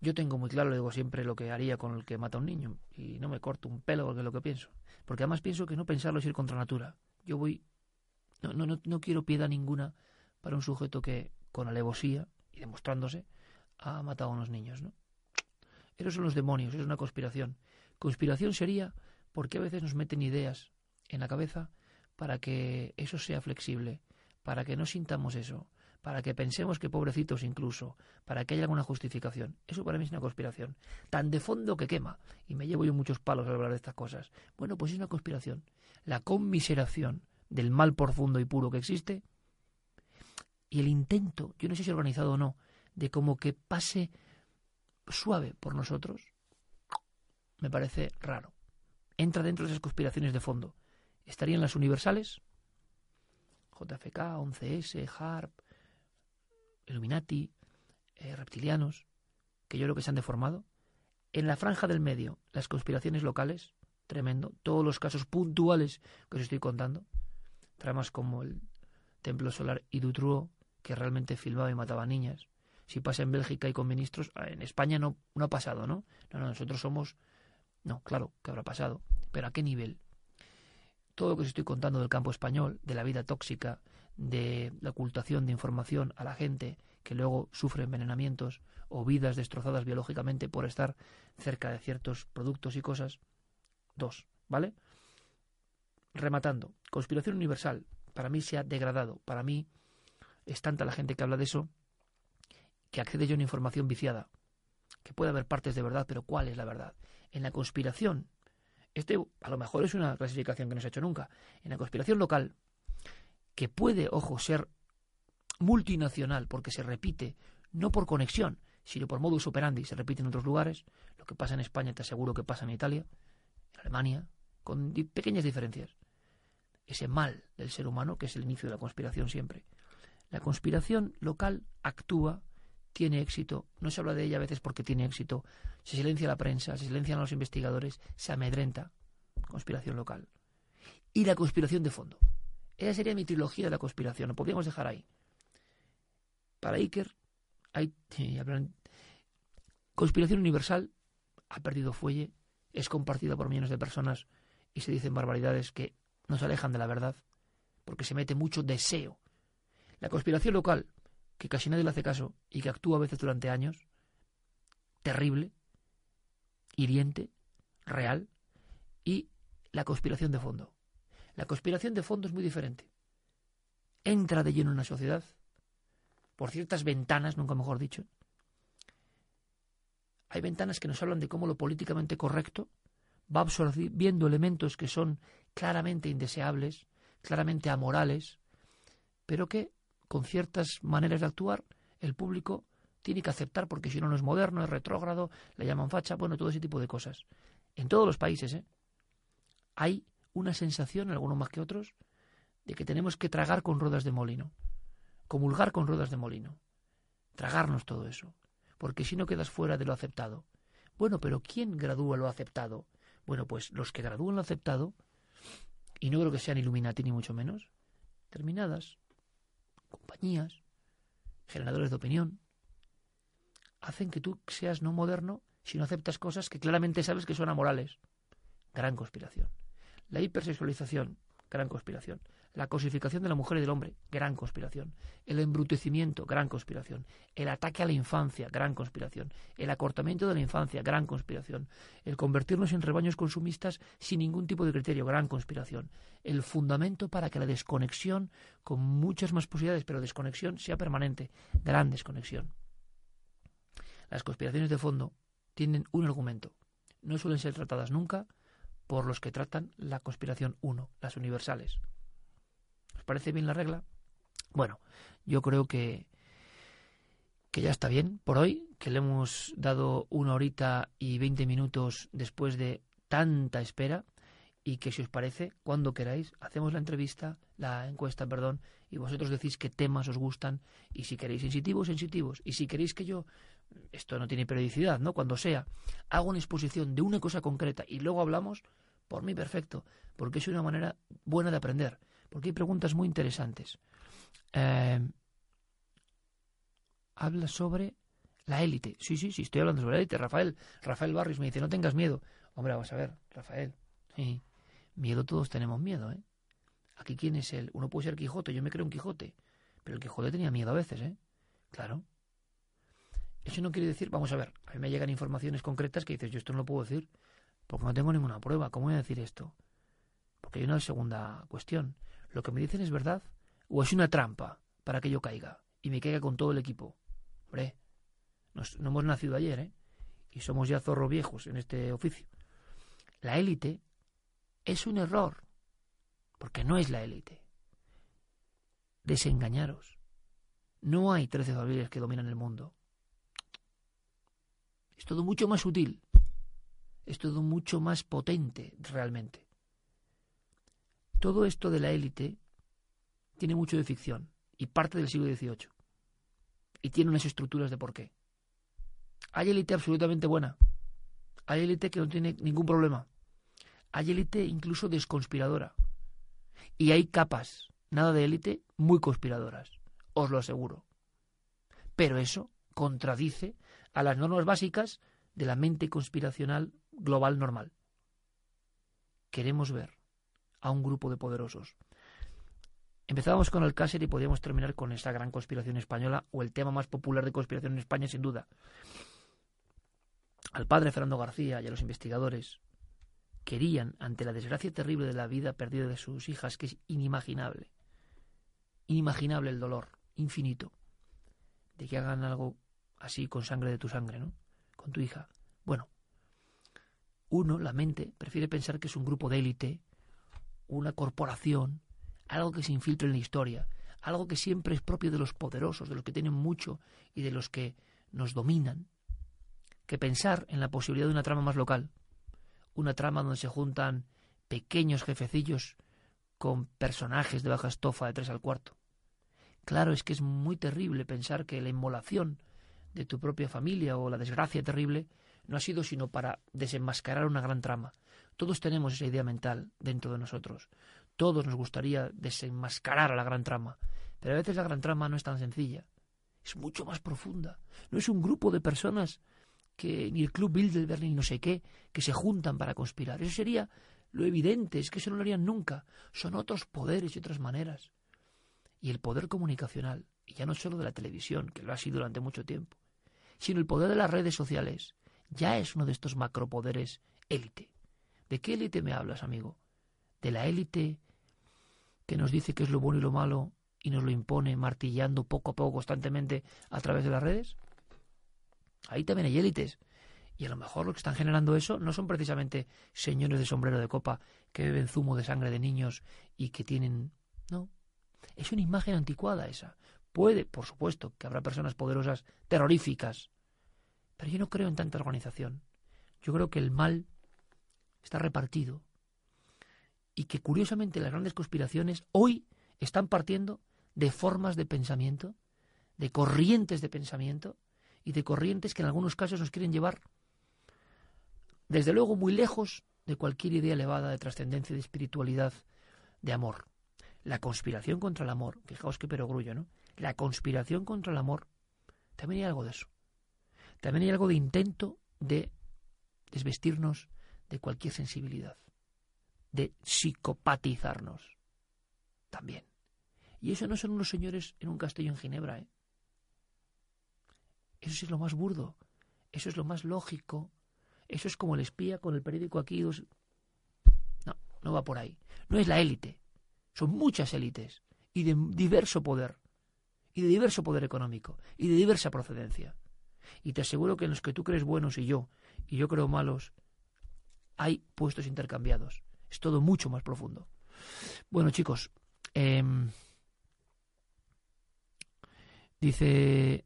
yo tengo muy claro, le digo siempre, lo que haría con el que mata a un niño. Y no me corto un pelo porque es lo que pienso. Porque además pienso que no pensarlo es ir contra natura. Yo voy. No, no, no, no quiero piedad ninguna para un sujeto que, con alevosía y demostrándose, ha matado a unos niños, ¿no? Esos son los demonios, es una conspiración. Conspiración sería porque a veces nos meten ideas en la cabeza para que eso sea flexible, para que no sintamos eso, para que pensemos que pobrecitos incluso, para que haya alguna justificación. Eso para mí es una conspiración, tan de fondo que quema. Y me llevo yo muchos palos al hablar de estas cosas. Bueno, pues es una conspiración. La conmiseración del mal profundo y puro que existe y el intento, yo no sé si organizado o no, de como que pase suave por nosotros, me parece raro. Entra dentro de esas conspiraciones de fondo. ¿Estarían las universales? JFK, 11S, HARP, Illuminati, eh, reptilianos, que yo creo que se han deformado. En la franja del medio, las conspiraciones locales, tremendo. Todos los casos puntuales que os estoy contando. Tramas como el templo solar Idutruo, que realmente filmaba y mataba niñas. Si pasa en Bélgica y con ministros, ah, en España no, no ha pasado, ¿no? No, no, nosotros somos... No, claro que habrá pasado. Pero ¿a qué nivel? Todo lo que os estoy contando del campo español, de la vida tóxica, de la ocultación de información a la gente que luego sufre envenenamientos o vidas destrozadas biológicamente por estar cerca de ciertos productos y cosas. Dos, ¿vale? Rematando, conspiración universal. Para mí se ha degradado. Para mí es tanta la gente que habla de eso que accede yo a una información viciada. Que puede haber partes de verdad, pero ¿cuál es la verdad? En la conspiración, este a lo mejor es una clasificación que no se ha hecho nunca. En la conspiración local, que puede, ojo, ser multinacional porque se repite, no por conexión, sino por modus operandi, se repite en otros lugares. Lo que pasa en España te aseguro que pasa en Italia, en Alemania, con pequeñas diferencias. Ese mal del ser humano, que es el inicio de la conspiración siempre. La conspiración local actúa, tiene éxito, no se habla de ella a veces porque tiene éxito, se silencia la prensa, se silencian los investigadores, se amedrenta. Conspiración local. Y la conspiración de fondo. Esa sería mi trilogía de la conspiración, lo podríamos dejar ahí. Para Iker, hay, conspiración universal ha perdido fuelle, es compartida por millones de personas y se dicen barbaridades que nos alejan de la verdad, porque se mete mucho deseo. La conspiración local, que casi nadie le hace caso y que actúa a veces durante años, terrible, hiriente, real, y la conspiración de fondo. La conspiración de fondo es muy diferente. Entra de lleno en la sociedad, por ciertas ventanas, nunca mejor dicho. Hay ventanas que nos hablan de cómo lo políticamente correcto va absorbiendo elementos que son claramente indeseables, claramente amorales, pero que con ciertas maneras de actuar el público tiene que aceptar porque si no no es moderno, es retrógrado, le llaman facha, bueno, todo ese tipo de cosas. En todos los países, ¿eh? Hay una sensación, algunos más que otros, de que tenemos que tragar con ruedas de molino comulgar con ruedas de molino, tragarnos todo eso, porque si no quedas fuera de lo aceptado. Bueno, pero ¿quién gradúa lo aceptado? Bueno, pues los que gradúan lo aceptado, y no creo que sean Illuminati ni mucho menos, determinadas compañías, generadores de opinión, hacen que tú seas no moderno si no aceptas cosas que claramente sabes que son amorales. Gran conspiración. La hipersexualización, gran conspiración. La cosificación de la mujer y del hombre, gran conspiración. El embrutecimiento, gran conspiración. El ataque a la infancia, gran conspiración. El acortamiento de la infancia, gran conspiración. El convertirnos en rebaños consumistas sin ningún tipo de criterio, gran conspiración. El fundamento para que la desconexión, con muchas más posibilidades, pero desconexión, sea permanente, gran desconexión. Las conspiraciones de fondo tienen un argumento. No suelen ser tratadas nunca por los que tratan la conspiración 1, las universales. ¿Os parece bien la regla? Bueno, yo creo que, que ya está bien por hoy, que le hemos dado una horita y veinte minutos después de tanta espera y que si os parece, cuando queráis, hacemos la entrevista, la encuesta, perdón, y vosotros decís qué temas os gustan y si queréis sensitivos, sensitivos. Y si queréis que yo, esto no tiene periodicidad, ¿no? Cuando sea, hago una exposición de una cosa concreta y luego hablamos, por mí perfecto, porque es una manera buena de aprender, porque hay preguntas muy interesantes. Eh, habla sobre la élite. Sí, sí, sí, estoy hablando sobre la élite. Rafael, Rafael Barris me dice, no tengas miedo. Hombre, vamos a ver, Rafael. Sí, miedo todos tenemos miedo, ¿eh? Aquí quién es él. Uno puede ser Quijote, yo me creo un Quijote. Pero el Quijote tenía miedo a veces, ¿eh? Claro. Eso no quiere decir, vamos a ver, a mí me llegan informaciones concretas que dices, yo esto no lo puedo decir, porque no tengo ninguna prueba. ¿Cómo voy a decir esto? Porque hay una segunda cuestión. ¿Lo que me dicen es verdad o es una trampa para que yo caiga y me caiga con todo el equipo? Hombre, no hemos nacido ayer, ¿eh? Y somos ya zorros viejos en este oficio. La élite es un error, porque no es la élite. Desengañaros. No hay trece familias que dominan el mundo. Es todo mucho más sutil es todo mucho más potente realmente. Todo esto de la élite tiene mucho de ficción y parte del siglo XVIII. Y tiene unas estructuras de por qué. Hay élite absolutamente buena. Hay élite que no tiene ningún problema. Hay élite incluso desconspiradora. Y hay capas, nada de élite, muy conspiradoras. Os lo aseguro. Pero eso contradice a las normas básicas de la mente conspiracional global normal. Queremos ver a un grupo de poderosos. Empezábamos con Alcácer y podíamos terminar con esa gran conspiración española o el tema más popular de conspiración en España, sin duda. Al padre Fernando García y a los investigadores querían, ante la desgracia terrible de la vida perdida de sus hijas, que es inimaginable, inimaginable el dolor, infinito, de que hagan algo así con sangre de tu sangre, ¿no? Con tu hija. Bueno, uno, la mente, prefiere pensar que es un grupo de élite, una corporación, algo que se infiltra en la historia, algo que siempre es propio de los poderosos, de los que tienen mucho y de los que nos dominan que pensar en la posibilidad de una trama más local, una trama donde se juntan pequeños jefecillos con personajes de baja estofa de tres al cuarto. Claro, es que es muy terrible pensar que la inmolación de tu propia familia o la desgracia terrible no ha sido sino para desenmascarar una gran trama. Todos tenemos esa idea mental dentro de nosotros. Todos nos gustaría desenmascarar a la gran trama. Pero a veces la gran trama no es tan sencilla. Es mucho más profunda. No es un grupo de personas que ni el Club Bilderberg ni no sé qué, que se juntan para conspirar. Eso sería lo evidente, es que eso no lo harían nunca. Son otros poderes y otras maneras. Y el poder comunicacional, y ya no solo de la televisión, que lo ha sido durante mucho tiempo, sino el poder de las redes sociales, ya es uno de estos macropoderes élite. ¿De qué élite me hablas, amigo? ¿De la élite que nos dice qué es lo bueno y lo malo y nos lo impone martillando poco a poco constantemente a través de las redes? Ahí también hay élites. Y a lo mejor lo que están generando eso no son precisamente señores de sombrero de copa que beben zumo de sangre de niños y que tienen... No. Es una imagen anticuada esa. Puede, por supuesto, que habrá personas poderosas, terroríficas. Pero yo no creo en tanta organización. Yo creo que el mal está repartido. Y que curiosamente las grandes conspiraciones hoy están partiendo de formas de pensamiento, de corrientes de pensamiento, y de corrientes que en algunos casos nos quieren llevar, desde luego, muy lejos de cualquier idea elevada de trascendencia, de espiritualidad, de amor. La conspiración contra el amor, fijaos qué perogrullo, ¿no? La conspiración contra el amor, también hay algo de eso. También hay algo de intento de desvestirnos de cualquier sensibilidad, de psicopatizarnos. También. Y eso no son unos señores en un castillo en Ginebra, ¿eh? Eso es lo más burdo, eso es lo más lógico, eso es como el espía con el periódico aquí. No, no va por ahí. No es la élite, son muchas élites y de diverso poder, y de diverso poder económico, y de diversa procedencia. Y te aseguro que en los que tú crees buenos y yo, y yo creo malos, hay puestos intercambiados. Es todo mucho más profundo. Bueno, chicos, em, dice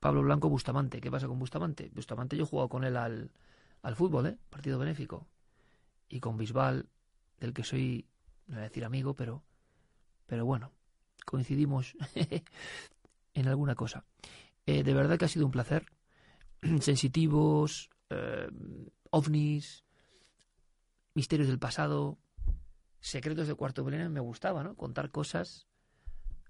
Pablo Blanco Bustamante. ¿Qué pasa con Bustamante? Bustamante yo he jugado con él al, al fútbol, ¿eh? Partido benéfico. Y con Bisbal, del que soy, no voy a decir amigo, pero, pero bueno, coincidimos en alguna cosa. Eh, de verdad que ha sido un placer. Sensitivos, eh, ovnis, misterios del pasado, secretos de cuarto milenio, me gustaba, ¿no? Contar cosas,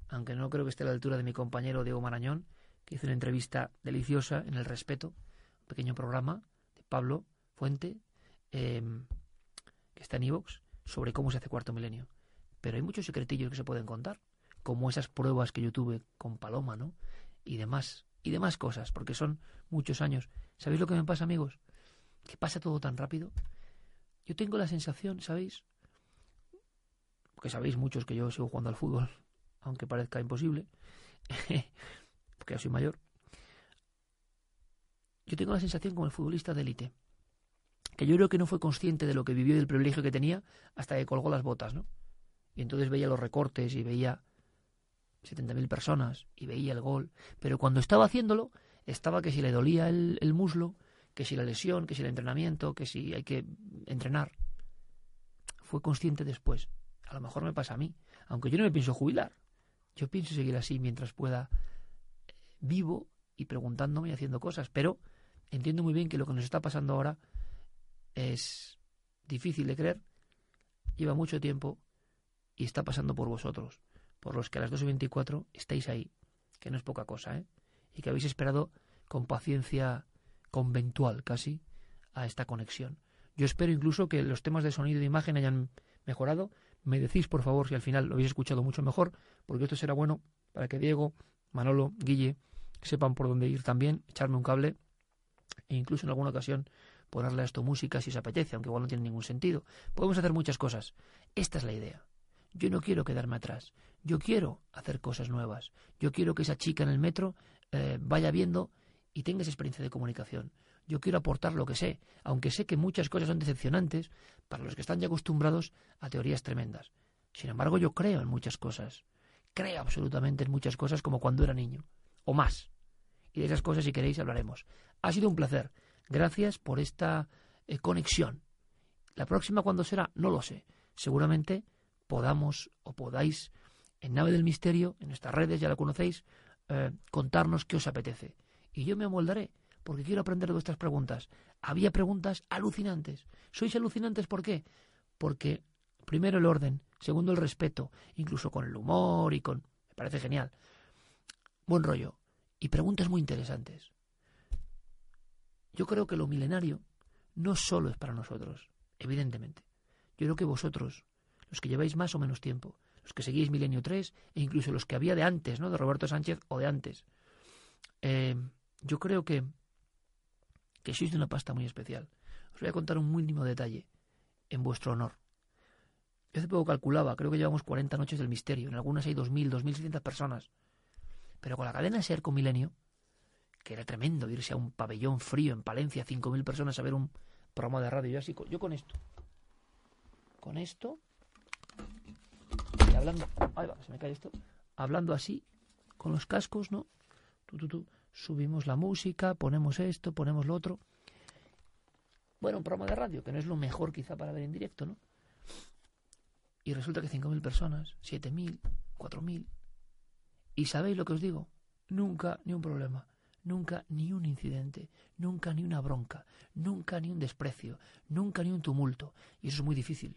aunque no creo que esté a la altura de mi compañero Diego Marañón, que hizo una entrevista deliciosa en El Respeto, un pequeño programa de Pablo Fuente, em, que está en Evox, sobre cómo se hace cuarto milenio. Pero hay muchos secretillos que se pueden contar, como esas pruebas que yo tuve con Paloma, ¿no? Y demás, y demás cosas, porque son muchos años. ¿Sabéis lo que me pasa, amigos? Que pasa todo tan rápido. Yo tengo la sensación, ¿sabéis? Porque sabéis muchos que yo sigo jugando al fútbol, aunque parezca imposible. porque ya soy mayor, yo tengo la sensación como el futbolista de élite, que yo creo que no fue consciente de lo que vivió y del privilegio que tenía hasta que colgó las botas, ¿no? Y entonces veía los recortes y veía 70.000 personas y veía el gol, pero cuando estaba haciéndolo, estaba que si le dolía el, el muslo, que si la lesión, que si el entrenamiento, que si hay que entrenar. Fue consciente después. A lo mejor me pasa a mí, aunque yo no me pienso jubilar. Yo pienso seguir así mientras pueda vivo y preguntándome y haciendo cosas, pero entiendo muy bien que lo que nos está pasando ahora es difícil de creer, lleva mucho tiempo y está pasando por vosotros, por los que a las 2.24 estáis ahí, que no es poca cosa, ¿eh? y que habéis esperado con paciencia conventual casi a esta conexión. Yo espero incluso que los temas de sonido y imagen hayan mejorado. Me decís, por favor, si al final lo habéis escuchado mucho mejor, porque esto será bueno para que Diego, Manolo, Guille sepan por dónde ir también, echarme un cable e incluso en alguna ocasión ponerle a esto música si os apetece, aunque igual no tiene ningún sentido. Podemos hacer muchas cosas. Esta es la idea. Yo no quiero quedarme atrás. Yo quiero hacer cosas nuevas. Yo quiero que esa chica en el metro eh, vaya viendo y tenga esa experiencia de comunicación. Yo quiero aportar lo que sé, aunque sé que muchas cosas son decepcionantes para los que están ya acostumbrados a teorías tremendas. Sin embargo, yo creo en muchas cosas. Creo absolutamente en muchas cosas como cuando era niño, o más Y de esas cosas, si queréis, hablaremos. Ha sido un placer. Gracias por esta eh, conexión. La próxima, ¿cuándo será? No lo sé. Seguramente podamos o podáis en Nave del Misterio, en nuestras redes, ya la conocéis, eh, contarnos qué os apetece. Y yo me amoldaré, porque quiero aprender de vuestras preguntas. Había preguntas alucinantes. ¿Sois alucinantes por qué? Porque, primero, el orden, segundo, el respeto, incluso con el humor y con... Me parece genial. Buen rollo. Y preguntas muy interesantes. Yo creo que lo milenario no solo es para nosotros, evidentemente. Yo creo que vosotros, los que lleváis más o menos tiempo, los que seguís Milenio 3 e incluso los que había de antes, ¿no? De Roberto Sánchez o de antes. Eh, yo creo que, que sois de una pasta muy especial. Os voy a contar un mínimo detalle en vuestro honor. Yo hace poco calculaba, creo que llevamos 40 noches del misterio. En algunas hay 2.000, 2.600 personas. Pero con la cadena Ser con Milenio, que era tremendo irse a un pabellón frío en Palencia, 5.000 personas a ver un programa de radio. Yo así, yo con esto, con esto, hablando, hablando así, con los cascos, ¿no? Subimos la música, ponemos esto, ponemos lo otro. Bueno, un programa de radio, que no es lo mejor quizá para ver en directo, ¿no? Y resulta que 5.000 personas, 7.000, 4.000. ¿Y sabéis lo que os digo? Nunca ni un problema, nunca ni un incidente, nunca ni una bronca, nunca ni un desprecio, nunca ni un tumulto. Y eso es muy difícil.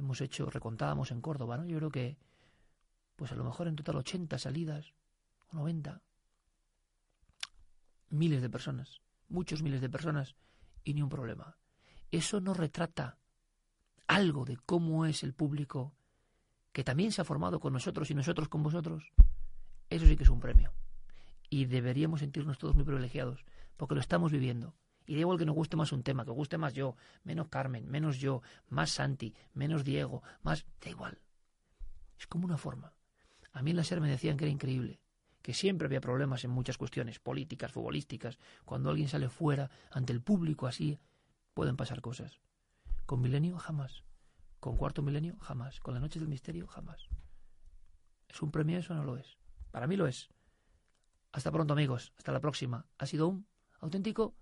Hemos hecho, recontábamos en Córdoba, ¿no? Yo creo que, pues a lo mejor en total 80 salidas, o 90, miles de personas, muchos miles de personas, y ni un problema. Eso no retrata algo de cómo es el público que también se ha formado con nosotros y nosotros con vosotros. Eso sí que es un premio. Y deberíamos sentirnos todos muy privilegiados, porque lo estamos viviendo. Y da igual que nos guste más un tema, que guste más yo, menos Carmen, menos yo, más Santi, menos Diego, más... Da igual. Es como una forma. A mí en la SER me decían que era increíble, que siempre había problemas en muchas cuestiones políticas, futbolísticas. Cuando alguien sale fuera, ante el público así, pueden pasar cosas. Con Milenio, jamás. Con Cuarto Milenio, jamás. Con la Noche del Misterio, jamás. ¿Es un premio eso o no lo es? Para mí lo es. Hasta pronto amigos, hasta la próxima. Ha sido un auténtico